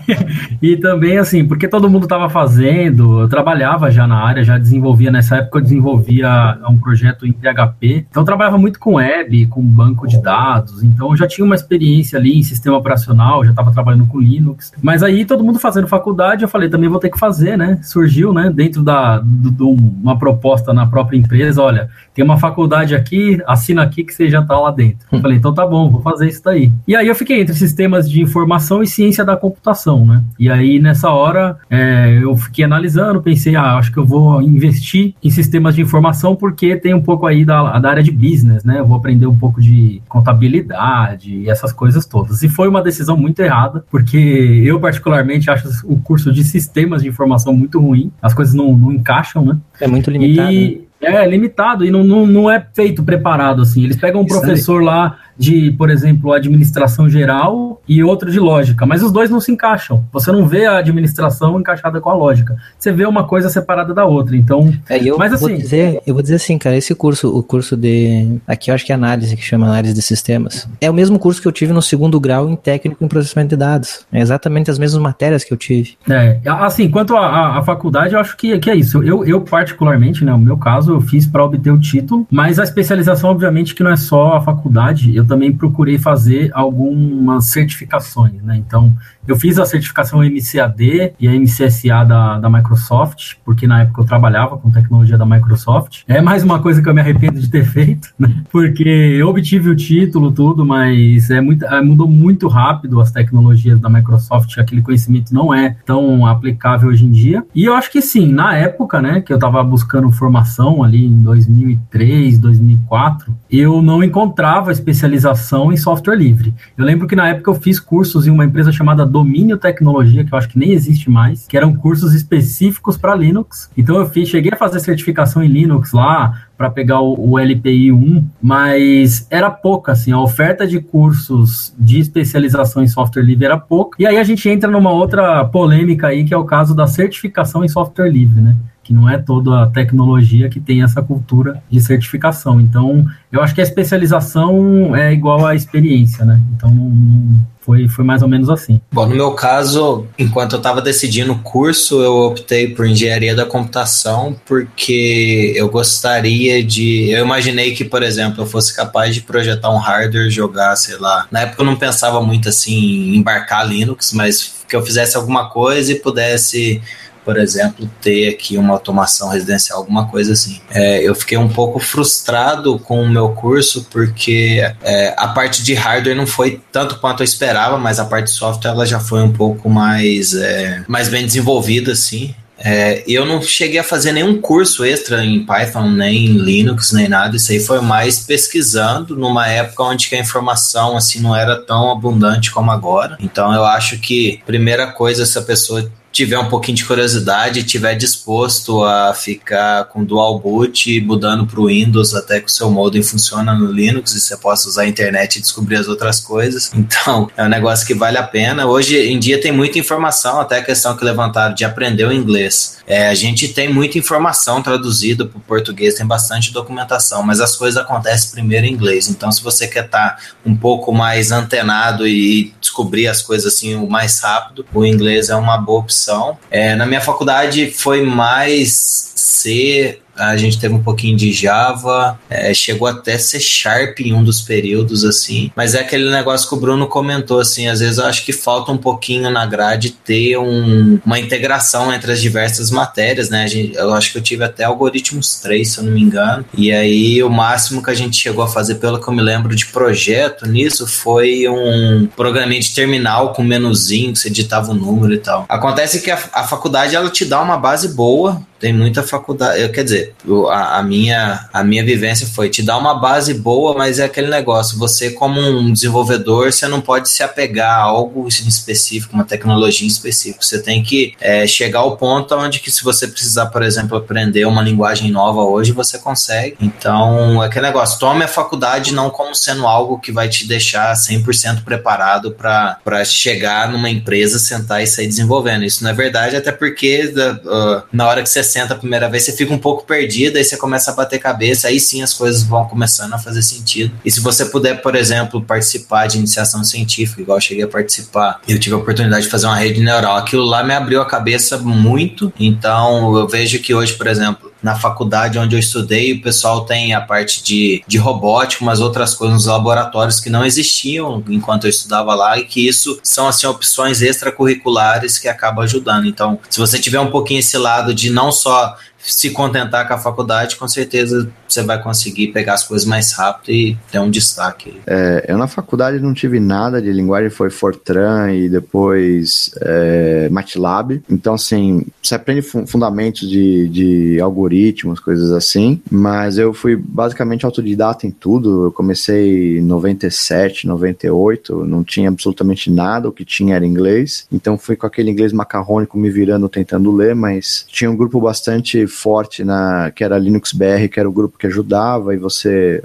e também assim, porque todo mundo estava fazendo, eu trabalhava já na área, já desenvolvia, nessa época eu desenvolvia um projeto em PHP, então eu trabalhava muito com web, com banco de dados, então eu já tinha uma experiência ali em sistema operacional, já estava trabalhando com Linux. Mas aí todo mundo fazendo faculdade, eu falei, também vou ter que fazer, né? Surgiu, né, dentro da de uma proposta na própria empresa, olha, tem uma faculdade aqui, assina aqui que você já está lá dentro. Eu falei, então tá bom, vou fazer isso daí. E aí eu fiquei entre sistemas de informação e ciência da computação, né? E aí nessa hora é, eu fiquei analisando, pensei, ah, acho que eu vou investir em sistemas de informação porque tem um pouco aí da, da área de business, né? Eu vou aprender um pouco de contabilidade e essas coisas todas. E foi uma decisão muito errada, porque eu, particularmente, acho o curso de sistemas de informação muito ruim. As coisas não, não encaixam, né? É muito limitado. E, né? é limitado e não, não, não é feito preparado assim. Eles pegam um professor lá de, por exemplo, administração geral e outro de lógica, mas os dois não se encaixam. Você não vê a administração encaixada com a lógica. Você vê uma coisa separada da outra. Então, é, eu mas assim, vou dizer, eu vou dizer assim, cara, esse curso, o curso de aqui eu acho que é análise que chama análise de sistemas, é o mesmo curso que eu tive no segundo grau em técnico em processamento de dados. É exatamente as mesmas matérias que eu tive. É, assim, quanto à faculdade, eu acho que, que é isso. Eu, eu particularmente, né, no meu caso, eu fiz para obter o título, mas a especialização, obviamente, que não é só a faculdade. Eu também procurei fazer algumas certificações, né? Então, eu fiz a certificação MCAD e a MCSA da, da Microsoft, porque na época eu trabalhava com tecnologia da Microsoft. É mais uma coisa que eu me arrependo de ter feito, né? Porque eu obtive o título, tudo, mas é muito, é, mudou muito rápido as tecnologias da Microsoft, aquele conhecimento não é tão aplicável hoje em dia. E eu acho que sim, na época, né, que eu estava buscando formação ali em 2003, 2004, eu não encontrava especialização em software livre. Eu lembro que na época eu fiz cursos em uma empresa chamada Domínio Tecnologia, que eu acho que nem existe mais, que eram cursos específicos para Linux. Então eu fiz, cheguei a fazer certificação em Linux lá, para pegar o, o, LPI 1, mas era pouca, assim, a oferta de cursos de especialização em software livre era pouca. E aí a gente entra numa outra polêmica aí, que é o caso da certificação em software livre, né? Que não é toda a tecnologia que tem essa cultura de certificação. Então, eu acho que a especialização é igual à experiência, né? Então, foi, foi mais ou menos assim. Bom, no meu caso, enquanto eu estava decidindo o curso, eu optei por engenharia da computação porque eu gostaria de. Eu imaginei que, por exemplo, eu fosse capaz de projetar um hardware, jogar, sei lá. Na época eu não pensava muito assim em embarcar Linux, mas que eu fizesse alguma coisa e pudesse por exemplo, ter aqui uma automação residencial, alguma coisa assim. É, eu fiquei um pouco frustrado com o meu curso porque é, a parte de hardware não foi tanto quanto eu esperava, mas a parte de software ela já foi um pouco mais, é, mais bem desenvolvida, assim. É, eu não cheguei a fazer nenhum curso extra em Python, nem em Linux, nem nada. Isso aí foi mais pesquisando numa época onde a informação assim não era tão abundante como agora. Então eu acho que primeira coisa essa pessoa tiver um pouquinho de curiosidade, tiver disposto a ficar com dual boot mudando para o Windows até que o seu modem funciona no Linux e você possa usar a internet e descobrir as outras coisas. Então, é um negócio que vale a pena. Hoje em dia tem muita informação, até a questão que levantaram de aprender o inglês. É, a gente tem muita informação traduzida para o português, tem bastante documentação, mas as coisas acontecem primeiro em inglês. Então, se você quer estar tá um pouco mais antenado e descobrir as coisas assim o mais rápido, o inglês é uma boa opção é, na minha faculdade foi mais ser a gente teve um pouquinho de Java, é, chegou até ser Sharp em um dos períodos, assim. Mas é aquele negócio que o Bruno comentou, assim, às vezes eu acho que falta um pouquinho na grade ter um, uma integração entre as diversas matérias, né? Gente, eu acho que eu tive até algoritmos 3, se eu não me engano. E aí o máximo que a gente chegou a fazer, pelo que eu me lembro de projeto nisso, foi um programinha de terminal com menuzinho, que você editava o número e tal. Acontece que a, a faculdade ela te dá uma base boa Tem muita faculdade. Eu, quer dizer, a, a, minha, a minha vivência foi te dar uma base boa, mas é aquele negócio. Você, como um desenvolvedor, você não pode se apegar a algo específico, uma tecnologia específica. Você tem que é, chegar ao ponto onde que se você precisar, por exemplo, aprender uma linguagem nova hoje, você consegue. Então, é aquele negócio. Tome a faculdade não como sendo algo que vai te deixar 100% preparado para chegar numa empresa, sentar e sair desenvolvendo. Isso não é verdade, até porque uh, na hora que você senta a primeira vez, você fica um pouco perdido, aí você começa a bater cabeça, aí sim as coisas vão começando a fazer sentido. E se você puder, por exemplo, participar de iniciação científica, igual eu cheguei a participar, eu tive a oportunidade de fazer uma rede neural, aquilo lá me abriu a cabeça muito. Então, eu vejo que hoje, por exemplo, na faculdade onde eu estudei, o pessoal tem a parte de, de robótica, umas outras coisas nos laboratórios que não existiam enquanto eu estudava lá e que isso são assim opções extracurriculares que acabam ajudando. Então, se você tiver um pouquinho esse lado de não só se contentar com a faculdade, com certeza você vai conseguir pegar as coisas mais rápido e ter um destaque. É, eu na faculdade não tive nada de linguagem, foi Fortran e depois é, MATLAB. Então, assim, você aprende fundamentos de, de algoritmos, coisas assim, mas eu fui basicamente autodidata em tudo. Eu comecei em 97, 98, não tinha absolutamente nada, o que tinha era inglês. Então, fui com aquele inglês macarrônico me virando, tentando ler, mas tinha um grupo bastante forte na que era Linux BR, que era o grupo que ajudava e você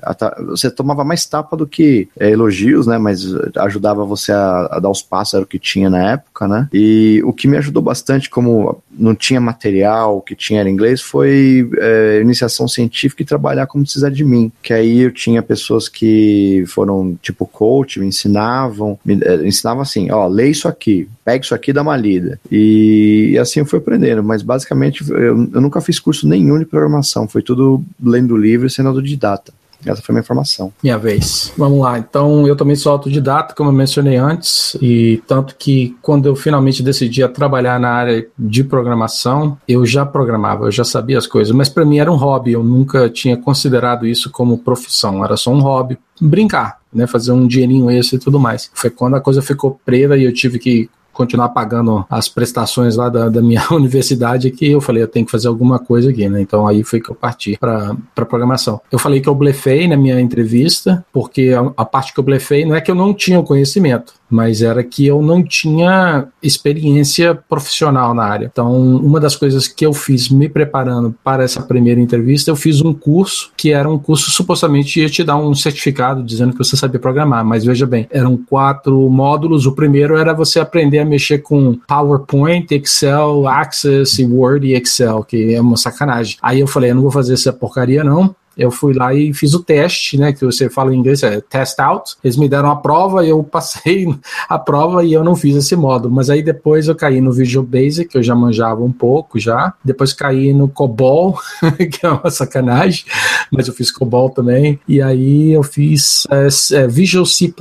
você tomava mais tapa do que é, elogios, né? Mas ajudava você a, a, dar os passos era o que tinha na época, né? E o que me ajudou bastante, como não tinha material, o que tinha era inglês, foi é, iniciação científica e trabalhar como precisar de mim. Que aí eu tinha pessoas que foram tipo coach, me ensinavam, me é, ensinavam assim, ó, lê isso aqui, pega isso aqui dá uma lida. E, e assim eu fui aprendendo, mas basicamente eu, eu nunca fiz curso nenhum de programação, foi tudo lendo livro e sendo autodidata. Essa foi minha formação. Minha vez. Vamos lá. Então, eu também sou autodidata, como eu mencionei antes, e tanto que quando eu finalmente decidi a trabalhar na área de programação, eu já programava, eu já sabia as coisas, mas para mim era um hobby, eu nunca tinha considerado isso como profissão, era só um hobby, brincar, né, fazer um dinheirinho esse e tudo mais. Foi quando a coisa ficou preta e eu tive que continuar pagando as prestações lá da, da, minha universidade que eu falei, eu tenho que fazer alguma coisa aqui, né? Então aí foi que eu parti para programação. Eu falei que eu blefei na minha entrevista, porque a, a parte que eu blefei não é que eu não tinha o conhecimento, mas era que eu não tinha experiência profissional na área. Então, uma das coisas que eu fiz me preparando para essa primeira entrevista, eu fiz um curso que era um curso supostamente ia te dar um certificado dizendo que você sabia programar, mas veja bem, eram quatro módulos. O primeiro era você aprender a mexer com PowerPoint, Excel, Access, Word e Excel, que é uma sacanagem. Aí eu falei, eu não vou fazer essa porcaria não, eu fui lá e fiz o teste, né? Que você fala em inglês, é test out. Eles me deram a prova, eu passei a prova e eu não fiz esse módulo. Mas aí depois eu caí no Visual Basic, que eu já manjava um pouco já. Depois caí no COBOL, que é uma sacanagem, mas eu fiz COBOL também. E aí eu fiz é, é, Visual C++.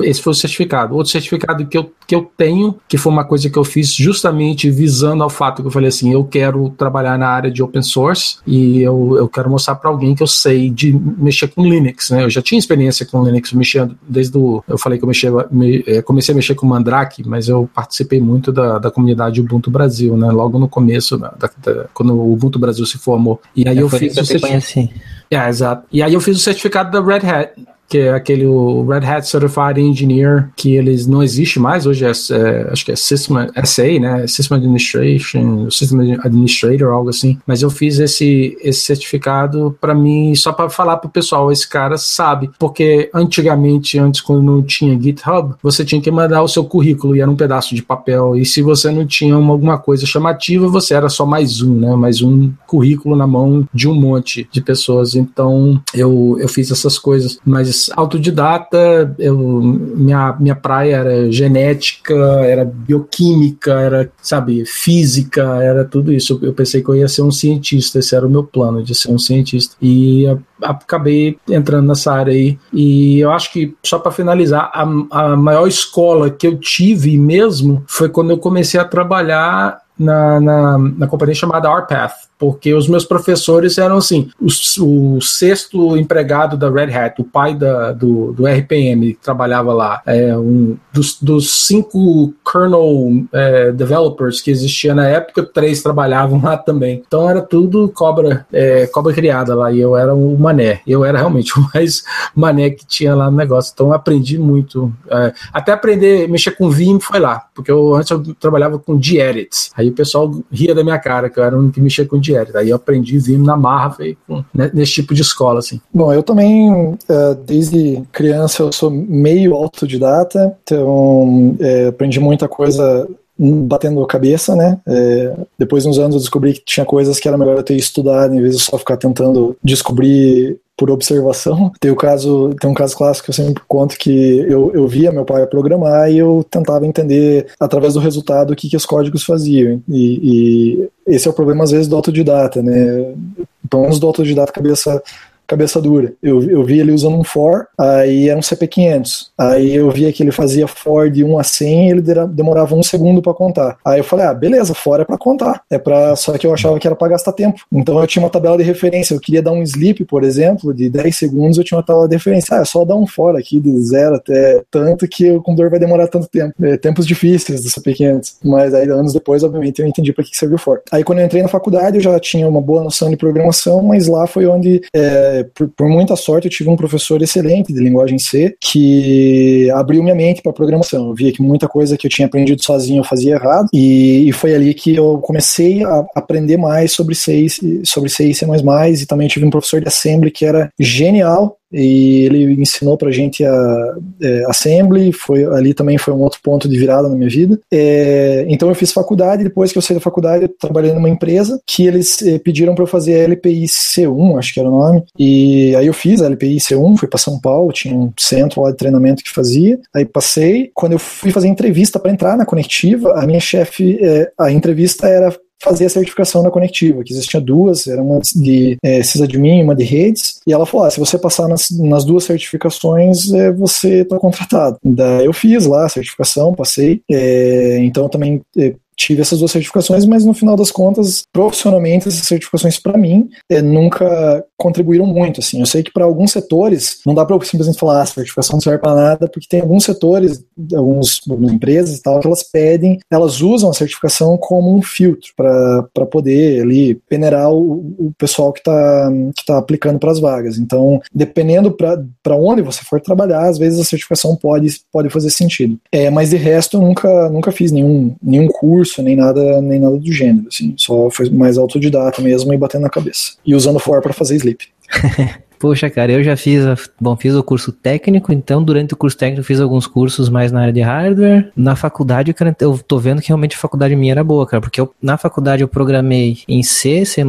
Esse foi o certificado. Outro certificado que eu, que eu tenho, que foi uma coisa que eu fiz justamente visando ao fato que eu falei assim, eu quero trabalhar na área de open source e eu, eu quero mostrar para alguém alguém que eu sei de mexer com Linux, né? Eu já tinha experiência com Linux, mexendo desde o. Eu falei que eu mexia, me, é, comecei a mexer com Mandrake, mas eu participei muito da, da comunidade Ubuntu Brasil, né? Logo no começo, da, da, quando o Ubuntu Brasil se formou. E aí eu, eu fiz. o certificado. É, exato. E aí eu fiz o certificado da Red Hat que é aquele o Red Hat Certified Engineer, que eles não existe mais, hoje é, é acho que é System SA, né? System Administration, System Administrator, algo assim. Mas eu fiz esse, esse certificado para mim, só para falar pro pessoal, esse cara sabe, porque antigamente, antes quando não tinha GitHub, você tinha que mandar o seu currículo e era um pedaço de papel, e se você não tinha uma, alguma coisa chamativa, você era só mais um, né? Mais um currículo na mão de um monte de pessoas. Então, eu, eu fiz essas coisas, mas autodidata, eu, minha, minha praia era genética, era bioquímica, era, sabe, física, era tudo isso. Eu pensei que eu ia ser um cientista, esse era o meu plano, de ser um cientista. E acabei entrando nessa área aí. E eu acho que, só para finalizar, a, a maior escola que eu tive mesmo foi quando eu comecei a trabalhar na, na, na companhia chamada RPath, porque os meus professores eram assim, o, o, sexto empregado da Red Hat, o pai da, do, do RPM, que trabalhava lá, é, um, dos, dos cinco kernel é, developers que existia na época, três trabalhavam lá também. Então era tudo cobra, é, cobra criada lá, e eu era o mané. Eu era realmente o mais mané que tinha lá no negócio. Então aprendi muito. É, até aprender mexer com Vim foi lá, porque eu antes eu trabalhava com Gedit. Aí o pessoal ria da minha cara, que eu era único que mexia com Gedit. Aí eu aprendi Vim na marra, foi com, né, nesse tipo de escola, assim. Bom, eu também, é, desde criança, eu sou meio autodidata, então é, aprendi muita coisa batendo cabeça, né? É, depois de uns anos eu descobri que tinha coisas que era melhor eu ter estudado em vez de só ficar tentando descobrir por observação. Tem o caso, tem um caso clássico que eu sempre conto que eu, eu via meu pai programar e eu tentava entender através do resultado o que, que os códigos faziam. E, e esse é o problema às vezes do autodidata, né? Pelo menos do autodidata cabeça cabeça dura. Eu, eu vi ele usando um for, aí era um CP500. Aí eu via que ele fazia for de 1 a 100 e ele demorava um segundo para contar. Aí eu falei, ah, beleza, for é para contar. É para Só que eu achava que era para gastar tempo. Então eu tinha uma tabela de referência. Eu queria dar um sleep, por exemplo, de 10 segundos, eu tinha uma tabela de referência. Ah, é só dar um for aqui de zero até tanto que o computador vai demorar tanto tempo. É, tempos difíceis do CP500. Mas aí anos depois, obviamente, eu entendi para que serviu for. Aí quando eu entrei na faculdade, eu já tinha uma boa noção de programação, mas lá foi onde é, por, por, muita sorte, eu tive um professor excelente de linguagem C que abriu minha mente para programação. Eu via que muita coisa que eu tinha aprendido sozinho eu fazia errado e, e foi ali que eu comecei a aprender mais sobre C, sobre C e C++ e também tive um professor de assembly que era genial e ele ensinou pra gente a é, assembly, foi ali também foi um outro ponto de virada na minha vida. É, então eu fiz faculdade, depois que eu saí da faculdade, eu trabalhei numa empresa que eles é, pediram para eu fazer a LPI C1, acho que era o nome, e aí eu fiz a LPI C1, fui para São Paulo, tinha um centro lá de treinamento que fazia, aí passei, quando eu fui fazer entrevista para entrar na conectiva, a minha chefe, é, a entrevista era fazer a certificação na conectiva, que existia duas, era uma de é, sysadmin e uma de redes, e ela falou, ah, se você passar nas, nas duas certificações, é, você está contratado. Daí eu fiz lá a certificação, passei, é, então também é, tive essas duas certificações, mas no final das contas, profissionalmente, essas certificações para mim é, nunca contribuíram muito. Assim, eu sei que para alguns setores não dá para simplesmente falar ah, a certificação não serve para nada, porque tem alguns setores, alguns, algumas empresas e tal, que elas pedem, elas usam a certificação como um filtro para poder ali peneirar o, o pessoal que está que tá aplicando para as vagas. Então, dependendo para onde você for trabalhar, às vezes a certificação pode, pode fazer sentido. É, mas de resto, eu nunca, nunca fiz nenhum, nenhum curso curso, nem nada, nem nada do gênero, assim, só foi mais autodidata mesmo e batendo na cabeça. E usando for para fazer sleep. Poxa, cara, eu já fiz, a, bom, fiz o curso técnico, então durante o curso técnico fiz alguns cursos mais na área de hardware. Na faculdade, cara, eu tô vendo que realmente a faculdade minha era boa, cara, porque eu, na faculdade eu programei em C, C++,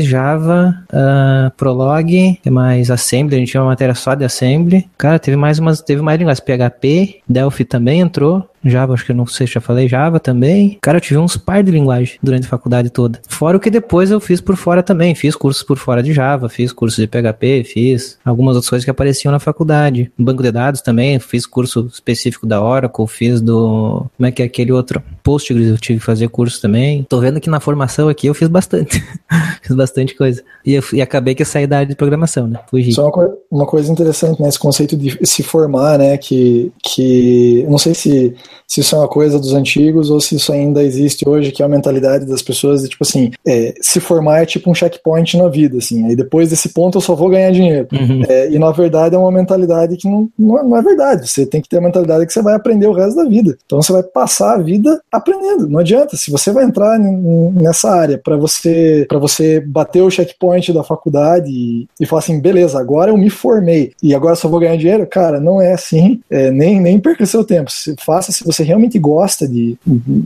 Java, uh, Prolog, mais Assembly, a gente tinha uma matéria só de Assembly. Cara, teve mais umas, teve mais linguagens, PHP, Delphi também entrou, Java, acho que eu não sei se já falei, Java também. Cara, eu tive uns par de linguagem durante a faculdade toda. Fora o que depois eu fiz por fora também. Fiz cursos por fora de Java, fiz cursos de PHP, fiz algumas outras coisas que apareciam na faculdade. banco de dados também, fiz curso específico da Oracle, fiz do. Como é que é aquele outro? Postgres, eu tive que fazer curso também. Tô vendo que na formação aqui eu fiz bastante. fiz bastante coisa. E, e acabei que saí da área de programação, né? Fugi. Só uma, uma coisa interessante, né? Esse conceito de se formar, né? Que, que não sei se se isso é uma coisa dos antigos ou se isso ainda existe hoje, que é a mentalidade das pessoas de, tipo assim, é, se formar é tipo um checkpoint na vida, assim, aí depois desse ponto eu só vou ganhar dinheiro. Uhum. É, e na verdade é uma mentalidade que não, não é, verdade, você tem que ter a mentalidade que você vai aprender o resto da vida. Então você vai passar a vida aprendendo, não adianta. Se você vai entrar nessa área para você para você bater o checkpoint da faculdade e, e falar assim, beleza, agora eu me formei e agora só vou ganhar dinheiro, cara, não é assim, é, nem, nem perca seu tempo. Se, faça se você realmente gosta de,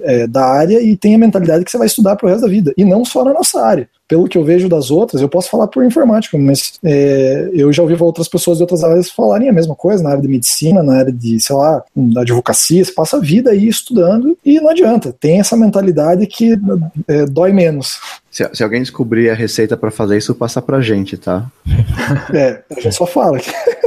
é, da área e tem a mentalidade que você vai estudar pro resto da vida. E não só na nossa área pelo que eu vejo das outras, eu posso falar por informática, mas é, eu já ouvi outras pessoas de outras áreas falarem a mesma coisa, na área de medicina, na área de, sei lá, da advocacia, você passa a vida aí estudando e não adianta, tem essa mentalidade que é, dói menos. Se, se, alguém descobrir a receita para fazer isso, passa pra gente, tá? é, a gente só fala.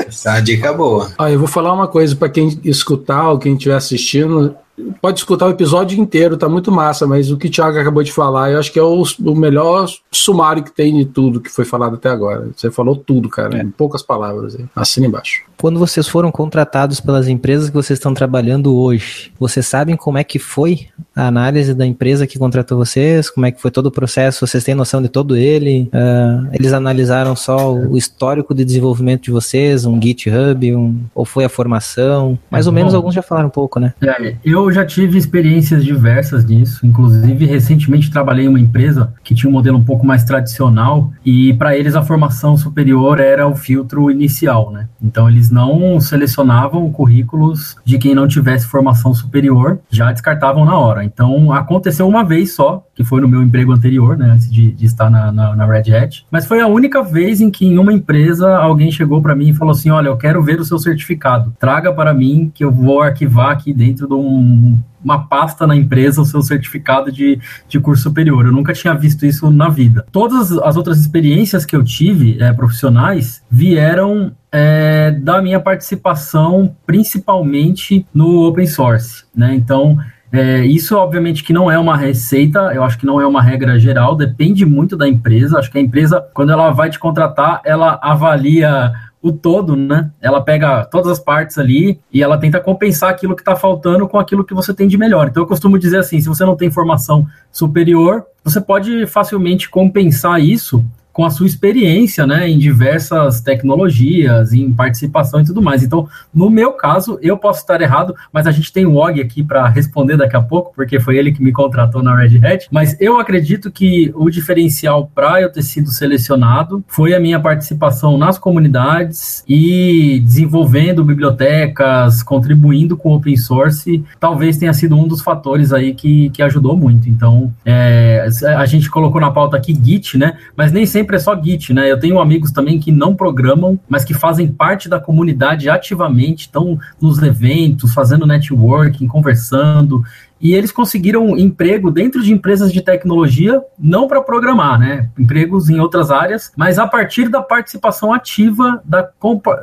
Essa é uma dica boa. Ah, eu vou falar uma coisa para quem escutar ou quem estiver assistindo pode escutar o episódio inteiro, tá muito massa, mas o que o Thiago acabou de falar, eu acho que é o, o melhor sumário que tem de tudo que foi falado até agora. Você falou tudo, cara, é. em poucas palavras. Assina embaixo. Quando vocês foram contratados pelas empresas que vocês estão trabalhando hoje, vocês sabem como é que foi a análise da empresa que contratou vocês? Como é que foi todo o processo? Vocês têm noção de todo ele? Uh, eles analisaram só o histórico de desenvolvimento de vocês, um GitHub, um, ou foi a formação? Mais ou menos alguns já falaram um pouco, né? É, eu já tive experiências diversas nisso. Inclusive, recentemente trabalhei em uma empresa que tinha um modelo um pouco mais tradicional e para eles a formação superior era o filtro inicial, né? Então eles não selecionavam currículos de quem não tivesse formação superior, já descartavam na hora. Então aconteceu uma vez só, que foi no meu emprego anterior, né, antes de, de estar na, na, na, Red Hat, mas foi a única vez em que em uma empresa alguém chegou para mim e falou assim: Olha, eu quero ver o seu certificado, traga para mim que eu vou arquivar aqui dentro de um uma pasta na empresa o seu certificado de, de curso superior. Eu nunca tinha visto isso na vida. Todas as outras experiências que eu tive é, profissionais vieram é, da minha participação principalmente no open source, né? Então é, isso, obviamente, que não é uma receita, eu acho que não é uma regra geral, depende muito da empresa. Acho que a empresa, quando ela vai te contratar, ela avalia o todo, né? Ela pega todas as partes ali e ela tenta compensar aquilo que está faltando com aquilo que você tem de melhor. Então eu costumo dizer assim, se você não tem formação superior, você pode facilmente compensar isso com a sua experiência, né, em diversas tecnologias, em participação e tudo mais. Então, no meu caso, eu posso estar errado, mas a gente tem o Og aqui para responder daqui a pouco, porque foi ele que me contratou na Red Hat. Mas eu acredito que o diferencial para eu ter sido selecionado foi a minha participação nas comunidades e desenvolvendo bibliotecas, contribuindo com open source. Talvez tenha sido um dos fatores aí que, que ajudou muito. Então, é, a gente colocou na pauta aqui Git, né? Mas nem sempre sempre é só Git, né? Eu tenho amigos também que não programam, mas que fazem parte da comunidade ativamente, estão nos eventos, fazendo networking, conversando e eles conseguiram emprego dentro de empresas de tecnologia, não para programar, né? Empregos em outras áreas, mas a partir da participação ativa, da compa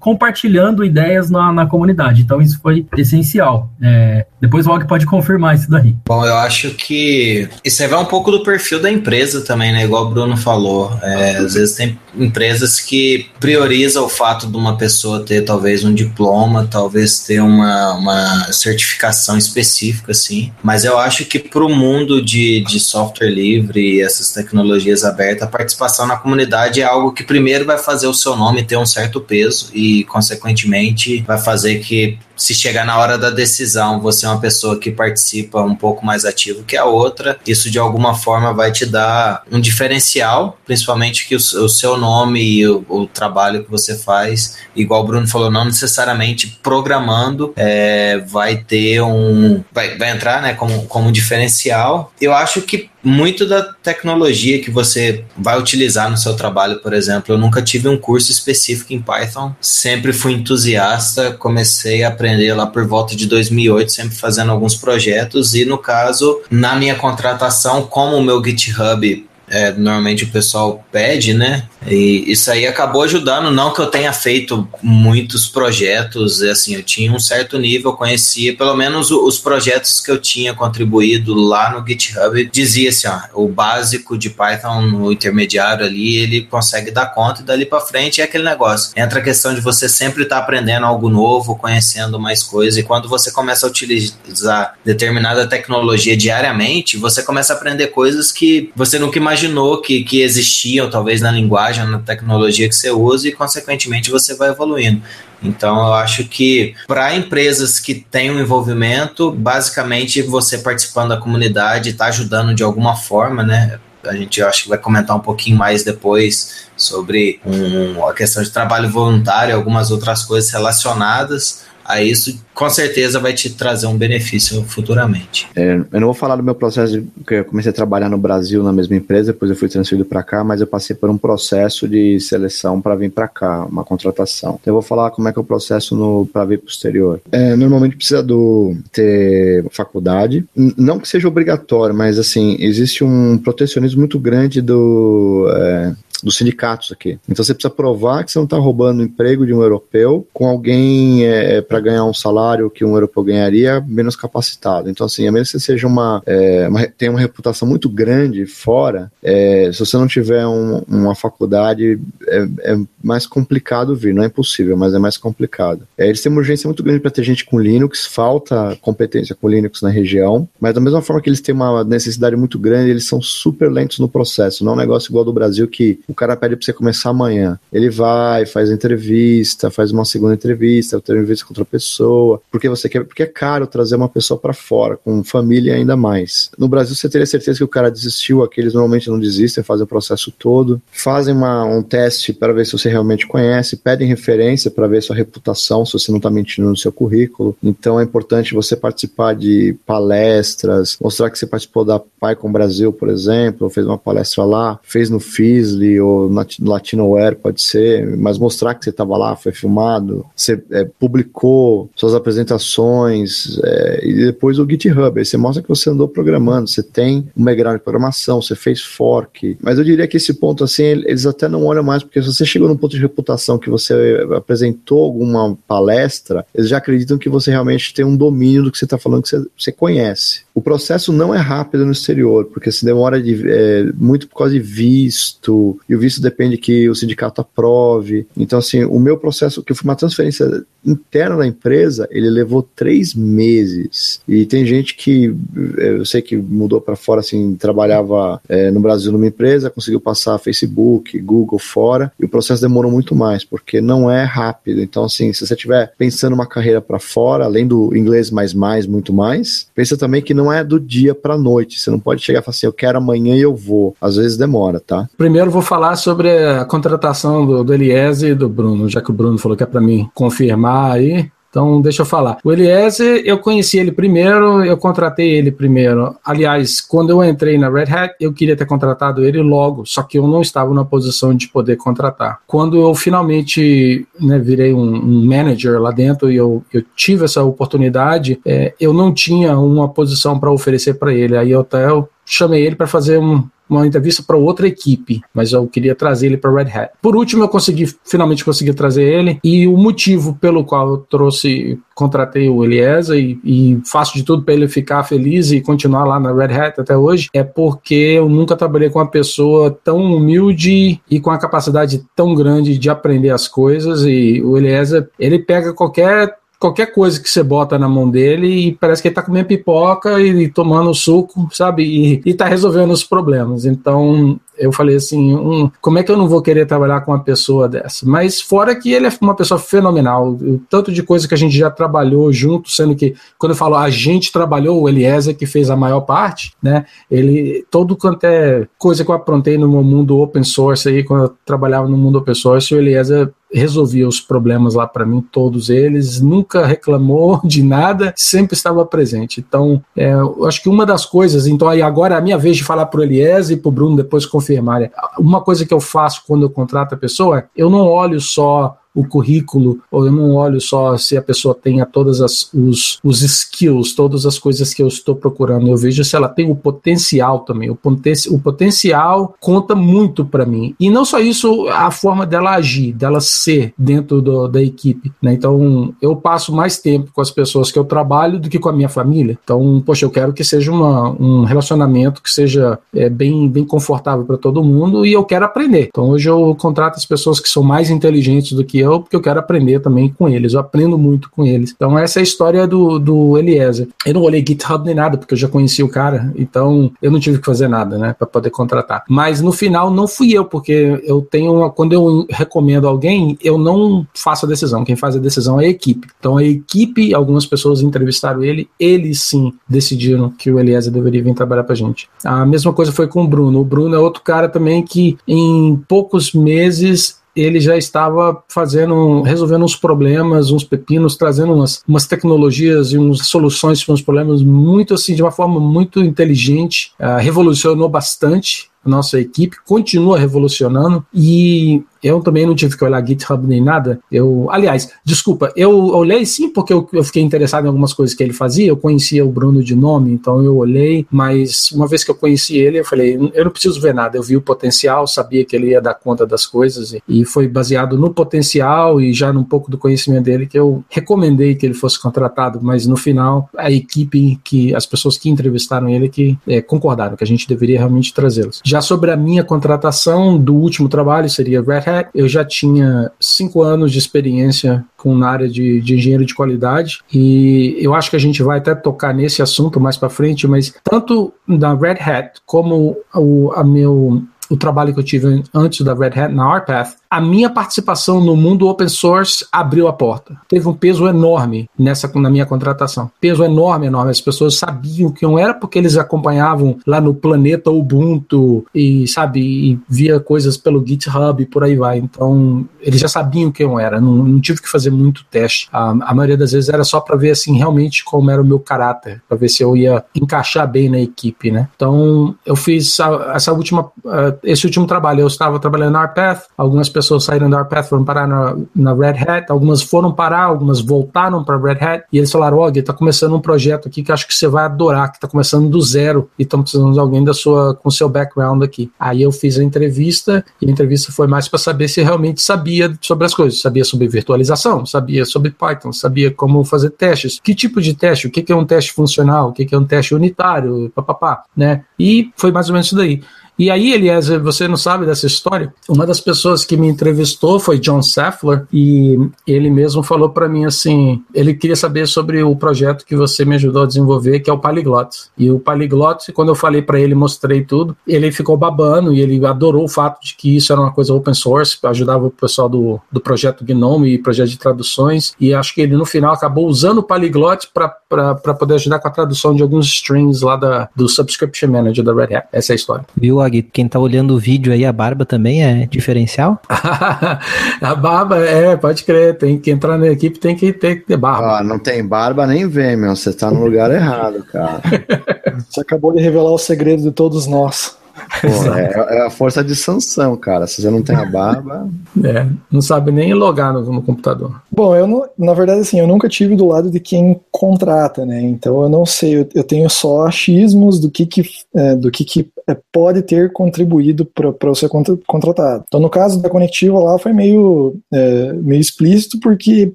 compartilhando ideias na, na, comunidade. Então isso foi essencial. É, depois o Og pode confirmar isso daí. Bom, eu acho que isso vai um pouco do perfil da empresa também, né? Igual o Bruno falou. É, às vezes tem empresas que priorizam o fato de uma pessoa ter talvez um diploma, talvez ter uma, uma certificação específica assim. Mas eu acho que para o mundo de, de software livre e essas tecnologias abertas, a participação na comunidade é algo que primeiro vai fazer o seu nome ter um certo peso e, consequentemente, vai fazer que se chegar na hora da decisão, você é uma pessoa que participa um pouco mais ativo que a outra, isso de alguma forma vai te dar um diferencial, principalmente que o, o seu nome e o, o, trabalho que você faz, igual o Bruno falou, não necessariamente programando, é, vai ter um. Vai, vai entrar né, como, como diferencial. Eu acho que muito da tecnologia que você vai utilizar no seu trabalho, por exemplo. Eu nunca tive um curso específico em Python, sempre fui entusiasta, comecei a aprender lá por volta de 2008, sempre fazendo alguns projetos e no caso, na minha contratação, como o meu GitHub é, normalmente o pessoal pede, né? E isso aí acabou ajudando, não que eu tenha feito muitos projetos, assim, eu tinha um certo nível, conhecia pelo menos os projetos que eu tinha contribuído lá no GitHub, dizia assim, ó, o básico de Python no intermediário ali, ele consegue dar conta e dali para frente é aquele negócio. Entra a questão de você sempre estar tá aprendendo algo novo, conhecendo mais coisas, e quando você começa a utilizar determinada tecnologia diariamente, você começa a aprender coisas que você nunca imaginou que, que existiam, talvez na linguagem na tecnologia que você usa e, consequentemente, você vai evoluindo. Então, eu acho que para empresas que têm um envolvimento, basicamente você participando da comunidade está ajudando de alguma forma, né? A gente acho que vai comentar um pouquinho mais depois sobre um, a questão de trabalho voluntário algumas outras coisas relacionadas a isso com certeza vai te trazer um benefício futuramente. É, eu não vou falar do meu processo, de, porque eu comecei a trabalhar no Brasil na mesma empresa, depois eu fui transferido para cá, mas eu passei por um processo de seleção para vir para cá, uma contratação. Então eu vou falar como é que é o processo para vir posterior. É, normalmente precisa do, ter faculdade, não que seja obrigatório, mas assim, existe um protecionismo muito grande do. É, dos sindicatos aqui. Então você precisa provar que você não está roubando o emprego de um europeu com alguém é, para ganhar um salário que um europeu ganharia menos capacitado. Então, assim, a menos que você seja uma, é, uma tenha uma reputação muito grande fora, é, se você não tiver um, uma faculdade, é, é, mais complicado vir. Não é impossível, mas é mais complicado. É, eles têm uma urgência muito grande para ter gente com Linux, falta competência com Linux na região, mas da mesma forma que eles têm uma necessidade muito grande, eles são super lentos no processo. Não é um negócio igual do Brasil que o cara pede para você começar amanhã. Ele vai, faz entrevista, faz uma segunda entrevista, outra entrevista com outra pessoa, porque você quer, porque é caro trazer uma pessoa para fora, com família ainda mais. No Brasil você teria certeza que o cara desistiu, aqueles normalmente não desistem, fazem o processo todo, fazem uma, um teste para ver se você realmente conhece, pedem referência para ver sua reputação, se você não está mentindo no seu currículo. Então é importante você participar de palestras, mostrar que você participou da Pai com Brasil, por exemplo, fez uma palestra lá, fez no Fizzly ou no Latinoware, pode ser, mas mostrar que você estava lá, foi filmado, você é, publicou suas apresentações é, e depois o GitHub. Aí você mostra que você andou programando, você tem um background de programação, você fez fork. Mas eu diria que esse ponto, assim, eles até não olham mais, porque se você chegou num ponto de reputação que você apresentou alguma palestra, eles já acreditam que você realmente tem um domínio do que você está falando, que você, você conhece. O processo não é rápido no exterior, porque se demora de, é, muito por causa de visto, e o visto depende que o sindicato aprove. Então, assim, o meu processo, que foi uma transferência interna da empresa, ele levou três meses. E tem gente que, é, eu sei que mudou para fora, assim, trabalhava é, no Brasil numa empresa, conseguiu passar Facebook, Google fora, e o processo demorou muito mais, porque não é rápido. Então, assim, se você estiver pensando uma carreira para fora, além do inglês mais mais, muito mais, pensa também que não é do dia para noite. Você não pode chegar e falar assim, eu quero amanhã e eu vou. Às vezes demora, tá? Primeiro vou falar sobre a contratação do, do Eliese e do Bruno, já que o Bruno falou que é para mim confirmar aí. Então, deixa eu falar. O Eliezer, eu conheci ele primeiro, eu contratei ele primeiro. Aliás, quando eu entrei na Red Hat, eu queria ter contratado ele logo, só que eu não estava na posição de poder contratar. Quando eu finalmente né, virei um, um, manager lá dentro e eu, eu tive essa oportunidade, é, eu não tinha uma posição para oferecer para ele. Aí eu até eu chamei ele para fazer um, uma entrevista para outra equipe, mas eu queria trazer ele para Red Hat. Por último, eu consegui finalmente consegui trazer ele e o motivo pelo qual eu trouxe, contratei o Eliezer e, e faço de tudo para ele ficar feliz e continuar lá na Red Hat até hoje é porque eu nunca trabalhei com uma pessoa tão humilde e com a capacidade tão grande de aprender as coisas e o Eliezer ele pega qualquer qualquer coisa que você bota na mão dele e parece que ele tá comendo pipoca e, e tomando suco, sabe? E, e tá resolvendo os problemas. Então, eu falei assim, um, como é que eu não vou querer trabalhar com uma pessoa dessa? Mas fora que ele é uma pessoa fenomenal, tanto de coisa que a gente já trabalhou junto, sendo que quando eu falo a gente trabalhou, o Eliezer que fez a maior parte, né? Ele todo quanto é coisa que eu aprontei no mundo open source aí, quando eu trabalhava no mundo open source, o Eliezer resolvia os problemas lá para mim, todos eles, nunca reclamou de nada, sempre estava presente. Então, é, eu acho que uma das coisas, então aí agora é a minha vez de falar para o Eliezer e para o Bruno depois confirmarem. Uma coisa que eu faço quando eu contrato a pessoa, eu não olho só o currículo, ou eu não olho só se a pessoa tenha todas as, os, os skills, todas as coisas que eu estou procurando. Eu vejo se ela tem o potencial também. O, poten o potencial conta muito para mim. E não só isso, a forma dela agir, dela ser dentro do, da equipe. Né? Então, eu passo mais tempo com as pessoas que eu trabalho do que com a minha família. Então, poxa, eu quero que seja uma, um relacionamento que seja é, bem, bem confortável para todo mundo e eu quero aprender. Então, hoje eu contrato as pessoas que são mais inteligentes do que eu, porque eu quero aprender também com eles. Eu aprendo muito com eles. Então, essa é a história do, do Eliezer. Eu não olhei GitHub nem nada, porque eu já conheci o cara, então eu não tive que fazer nada, né, para poder contratar. Mas no final, não fui eu, porque eu tenho uma. Quando eu recomendo alguém, eu não faço a decisão. Quem faz a decisão é a equipe. Então, a equipe, algumas pessoas entrevistaram ele, eles sim decidiram que o Eliezer deveria vir trabalhar pra gente. A mesma coisa foi com o Bruno. O Bruno é outro cara também que em poucos meses ele já estava fazendo, resolvendo uns problemas, uns pepinos, trazendo umas, umas tecnologias e umas soluções para uns problemas muito assim, de uma forma muito inteligente, uh, revolucionou bastante a nossa equipe, continua revolucionando. E eu também não tive que olhar GitHub nem nada. Eu, aliás, desculpa, eu olhei sim porque eu, eu fiquei interessado em algumas coisas que ele fazia. Eu conhecia o Bruno de nome, então eu olhei, mas uma vez que eu conheci ele, eu falei, eu não preciso ver nada. Eu vi o potencial, sabia que ele ia dar conta das coisas e, foi baseado no potencial e já num pouco do conhecimento dele que eu recomendei que ele fosse contratado, mas no final a equipe que as pessoas que entrevistaram ele que é, concordaram que a gente deveria realmente trazê-los. Já sobre a minha contratação do último trabalho seria Red Hat, eu já tinha cinco anos de experiência com na área de, de engenheiro de qualidade e eu acho que a gente vai até tocar nesse assunto mais para frente, mas tanto da Red Hat como o a meu o trabalho que eu tive antes da Red Hat na RPath, a minha participação no mundo open source abriu a porta. Teve um peso enorme nessa na minha contratação. Peso enorme, enorme. As pessoas sabiam que não era porque eles acompanhavam lá no planeta Ubuntu e, sabe, e via coisas pelo GitHub e por aí vai. Então, eles já sabiam quem eu era. Não, não tive que fazer muito teste. A, a maioria das vezes era só para ver assim realmente como era o meu caráter, para ver se eu ia encaixar bem na equipe, né? Então, eu fiz a, essa última uh, esse último trabalho. Eu estava trabalhando na RPath, algumas pessoas saíram da Arpath foram parar na, na Red Hat, algumas foram parar, algumas voltaram para Red Hat, e eles falaram: Ó, oh, tá começando um projeto aqui que acho que você vai adorar, que tá começando do zero e estão precisando de alguém da sua, com seu background aqui. Aí eu fiz a entrevista, e a entrevista foi mais para saber se realmente sabia sobre as coisas, sabia sobre virtualização, sabia sobre Python, sabia como fazer testes, que tipo de teste, o que, é um teste funcional, o que é um teste unitário, papapá, né? E foi mais ou menos isso daí. E aí, Eliezer, você não sabe dessa história? Uma das pessoas que me entrevistou foi John Saffler e ele mesmo falou para mim assim, ele queria saber sobre o projeto que você me ajudou a desenvolver, que é o Polyglot. E o Polyglot, quando eu falei para ele, mostrei tudo, ele ficou babando e ele adorou o fato de que isso era uma coisa open source, ajudava o pessoal do, do projeto Gnome e projeto de traduções, e acho que ele no final acabou usando o Polyglot para poder ajudar com a tradução de alguns strings lá da, do Subscription Manager da Red Hat. Essa é a história. Viu, quem tá olhando o vídeo aí, a barba também é diferencial? a barba, é, pode crer. Tem que entrar na equipe, tem que ter, ter barba. Ah, não tem barba, nem vem, meu. Você tá no lugar errado, cara. Você acabou de revelar o segredo de todos nós. Pô, é, é, a força de sanção, cara. Se você não tem a barba. É, não sabe nem logar no, no, computador. Bom, eu não, na verdade, assim, eu nunca tive do lado de quem contrata, né? Então eu não sei, eu, eu tenho só achismos do que, que, é, do que, que é, pode ter contribuído para você contratado. Então, no caso da conectiva lá, foi meio, é, meio explícito, porque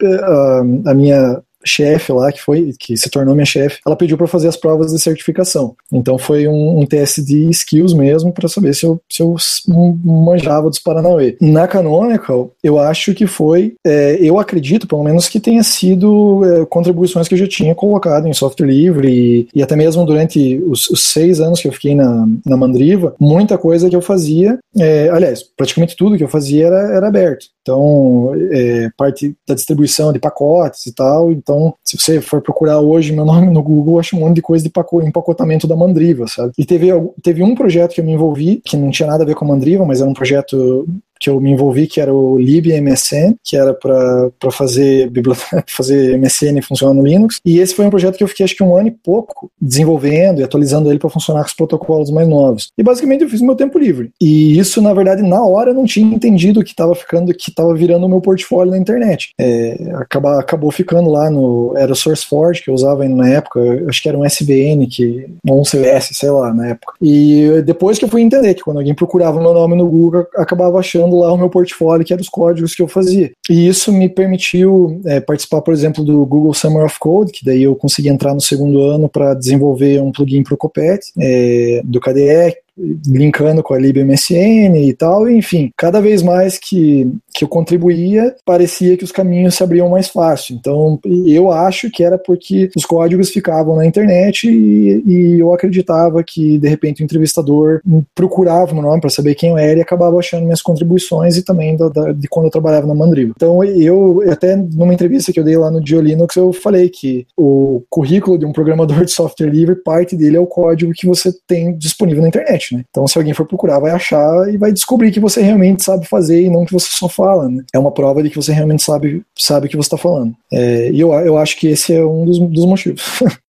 é, a, a minha chefe lá, que foi, que se tornou minha chefe, ela pediu para fazer as provas de certificação. Então foi um, um teste de skills mesmo para saber se eu, se eu manjava dos Paranauê. Na Canonical, eu acho que foi, é, eu acredito, pelo menos, que tenha sido é, contribuições que eu já tinha colocado em software livre e, e até mesmo durante os, os, seis anos que eu fiquei na, na Mandriva, muita coisa que eu fazia, é, aliás, praticamente tudo que eu fazia era, era aberto. Então, é, parte da distribuição de pacotes e tal. Então, se você for procurar hoje meu nome no Google, acha um monte de coisa de empacotamento da Mandriva, sabe? E teve, teve um projeto que eu me envolvi, que não tinha nada a ver com a Mandriva, mas era um projeto que eu me envolvi, que era o libmsn, que era para fazer fazer MSN funcionar no Linux. E esse foi um projeto que eu fiquei acho que um ano e pouco desenvolvendo e atualizando ele para funcionar com os protocolos mais novos. E basicamente eu fiz meu tempo livre. E isso, na verdade, na hora eu não tinha entendido que estava ficando, que estava virando o meu portfólio na internet. É, acaba, acabou ficando lá no. Era o SourceForge que eu usava na época, acho que era um SVN, que, ou um CS, sei lá, na época. E depois que eu fui entender que quando alguém procurava meu nome no Google, acabava achando lá o meu portfólio, que eram os códigos que eu fazia. E isso me permitiu é, participar, por exemplo, do Google Summer of Code, que daí eu consegui entrar no segundo ano para desenvolver um plugin para o Copet, é, do KDE, linkando com a libmsn e tal, enfim, cada vez mais que, que eu contribuía, parecia que os caminhos se abriam mais fácil. Então, eu acho que era porque os códigos ficavam na internet e, e eu acreditava que, de repente, o entrevistador procurava meu nome para saber quem eu era e acabava achando minhas contribuições e também da, da, de quando eu trabalhava na Mandriva. Então, eu, até numa entrevista que eu dei lá no Linux eu falei que o currículo de um programador de software livre, parte dele é o código que você tem disponível na internet internet, né? Então, se alguém for procurar, vai achar e vai descobrir que você realmente sabe fazer e não que você só fala, né? É uma prova de que você realmente sabe, sabe o que você está falando. É, e eu, eu acho que esse é um dos, dos motivos.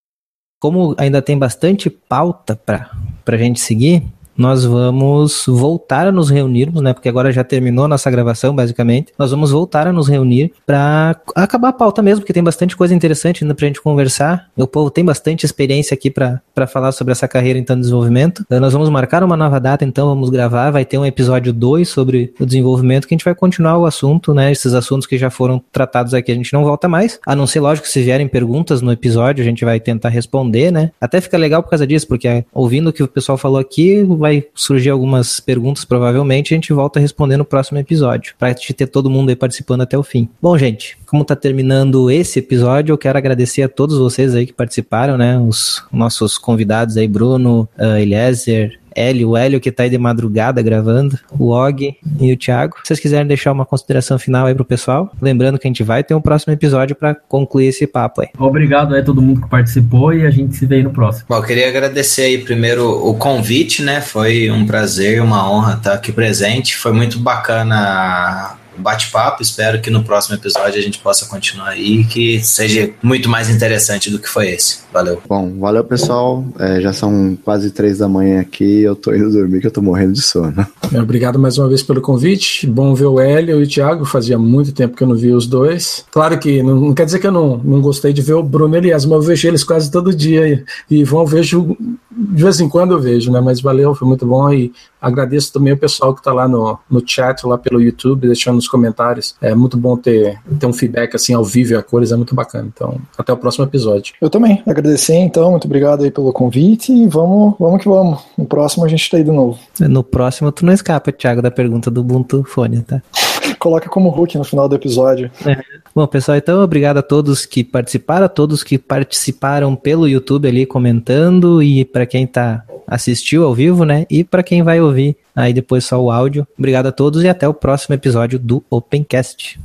Como ainda tem bastante pauta para a gente seguir, nós vamos voltar a nos reunirmos, né? Porque agora já terminou nossa gravação, basicamente. Nós vamos voltar a nos reunir para acabar a pauta mesmo, porque tem bastante coisa interessante ainda pra gente conversar. O povo tem bastante experiência aqui para falar sobre essa carreira então de desenvolvimento. Então, nós vamos marcar uma nova data, então vamos gravar. Vai ter um episódio 2 sobre o desenvolvimento que a gente vai continuar o assunto, né? Esses assuntos que já foram tratados aqui, a gente não volta mais. A não ser, lógico, se vierem perguntas no episódio, a gente vai tentar responder, né? Até fica legal por causa disso, porque ouvindo o que o pessoal falou aqui, vai surgir algumas perguntas, provavelmente, a gente volta a responder no próximo episódio, pra gente ter todo mundo aí participando até o fim. Bom, gente, como tá terminando esse episódio, eu quero agradecer a todos vocês aí que participaram, né? Os nossos convidados aí, Bruno, uh, Eliezer, Hélio, o Hélio que tá aí de madrugada gravando, o Og e o Thiago. Se vocês quiserem deixar uma consideração final aí pro pessoal, lembrando que a gente vai ter um próximo episódio para concluir esse papo aí. Obrigado a todo mundo que participou e a gente se vê aí no próximo. Bom, eu queria agradecer aí primeiro o convite, né? Foi um prazer, uma honra estar aqui presente. Foi muito bacana bate-papo. Espero que no próximo episódio a gente possa continuar aí e que seja muito mais interessante do que foi esse. Valeu. Bom, valeu pessoal. É, já são quase três da manhã aqui. Eu tô indo dormir que eu tô morrendo de sono. É, obrigado mais uma vez pelo convite. Bom ver o Hélio e o Thiago. Fazia muito tempo que eu não vi os dois. Claro que não, não quer dizer que eu não, não gostei de ver o Bruno Elias, mas eu vejo eles quase todo dia. E, e vão vejo de vez em quando eu vejo, né? Mas valeu, foi muito bom e agradeço também o pessoal que está lá no, no chat, lá pelo YouTube, deixando nos comentários. É muito bom ter, ter um feedback assim ao vivo e a cores, é muito bacana. Então, até o próximo episódio. Eu também. Agradecer, então, muito obrigado aí pelo convite e vamos, vamos que vamos. No próximo a gente tá aí de novo. No próximo tu não escapa, Thiago, da pergunta do Ubuntu Fone, tá? Coloca como Hulk no final do episódio. É. Bom, pessoal, então obrigado a todos que participaram, a todos que participaram pelo YouTube ali comentando e para quem tá assistiu ao vivo, né? E para quem vai ouvir aí depois só o áudio. Obrigado a todos e até o próximo episódio do Opencast.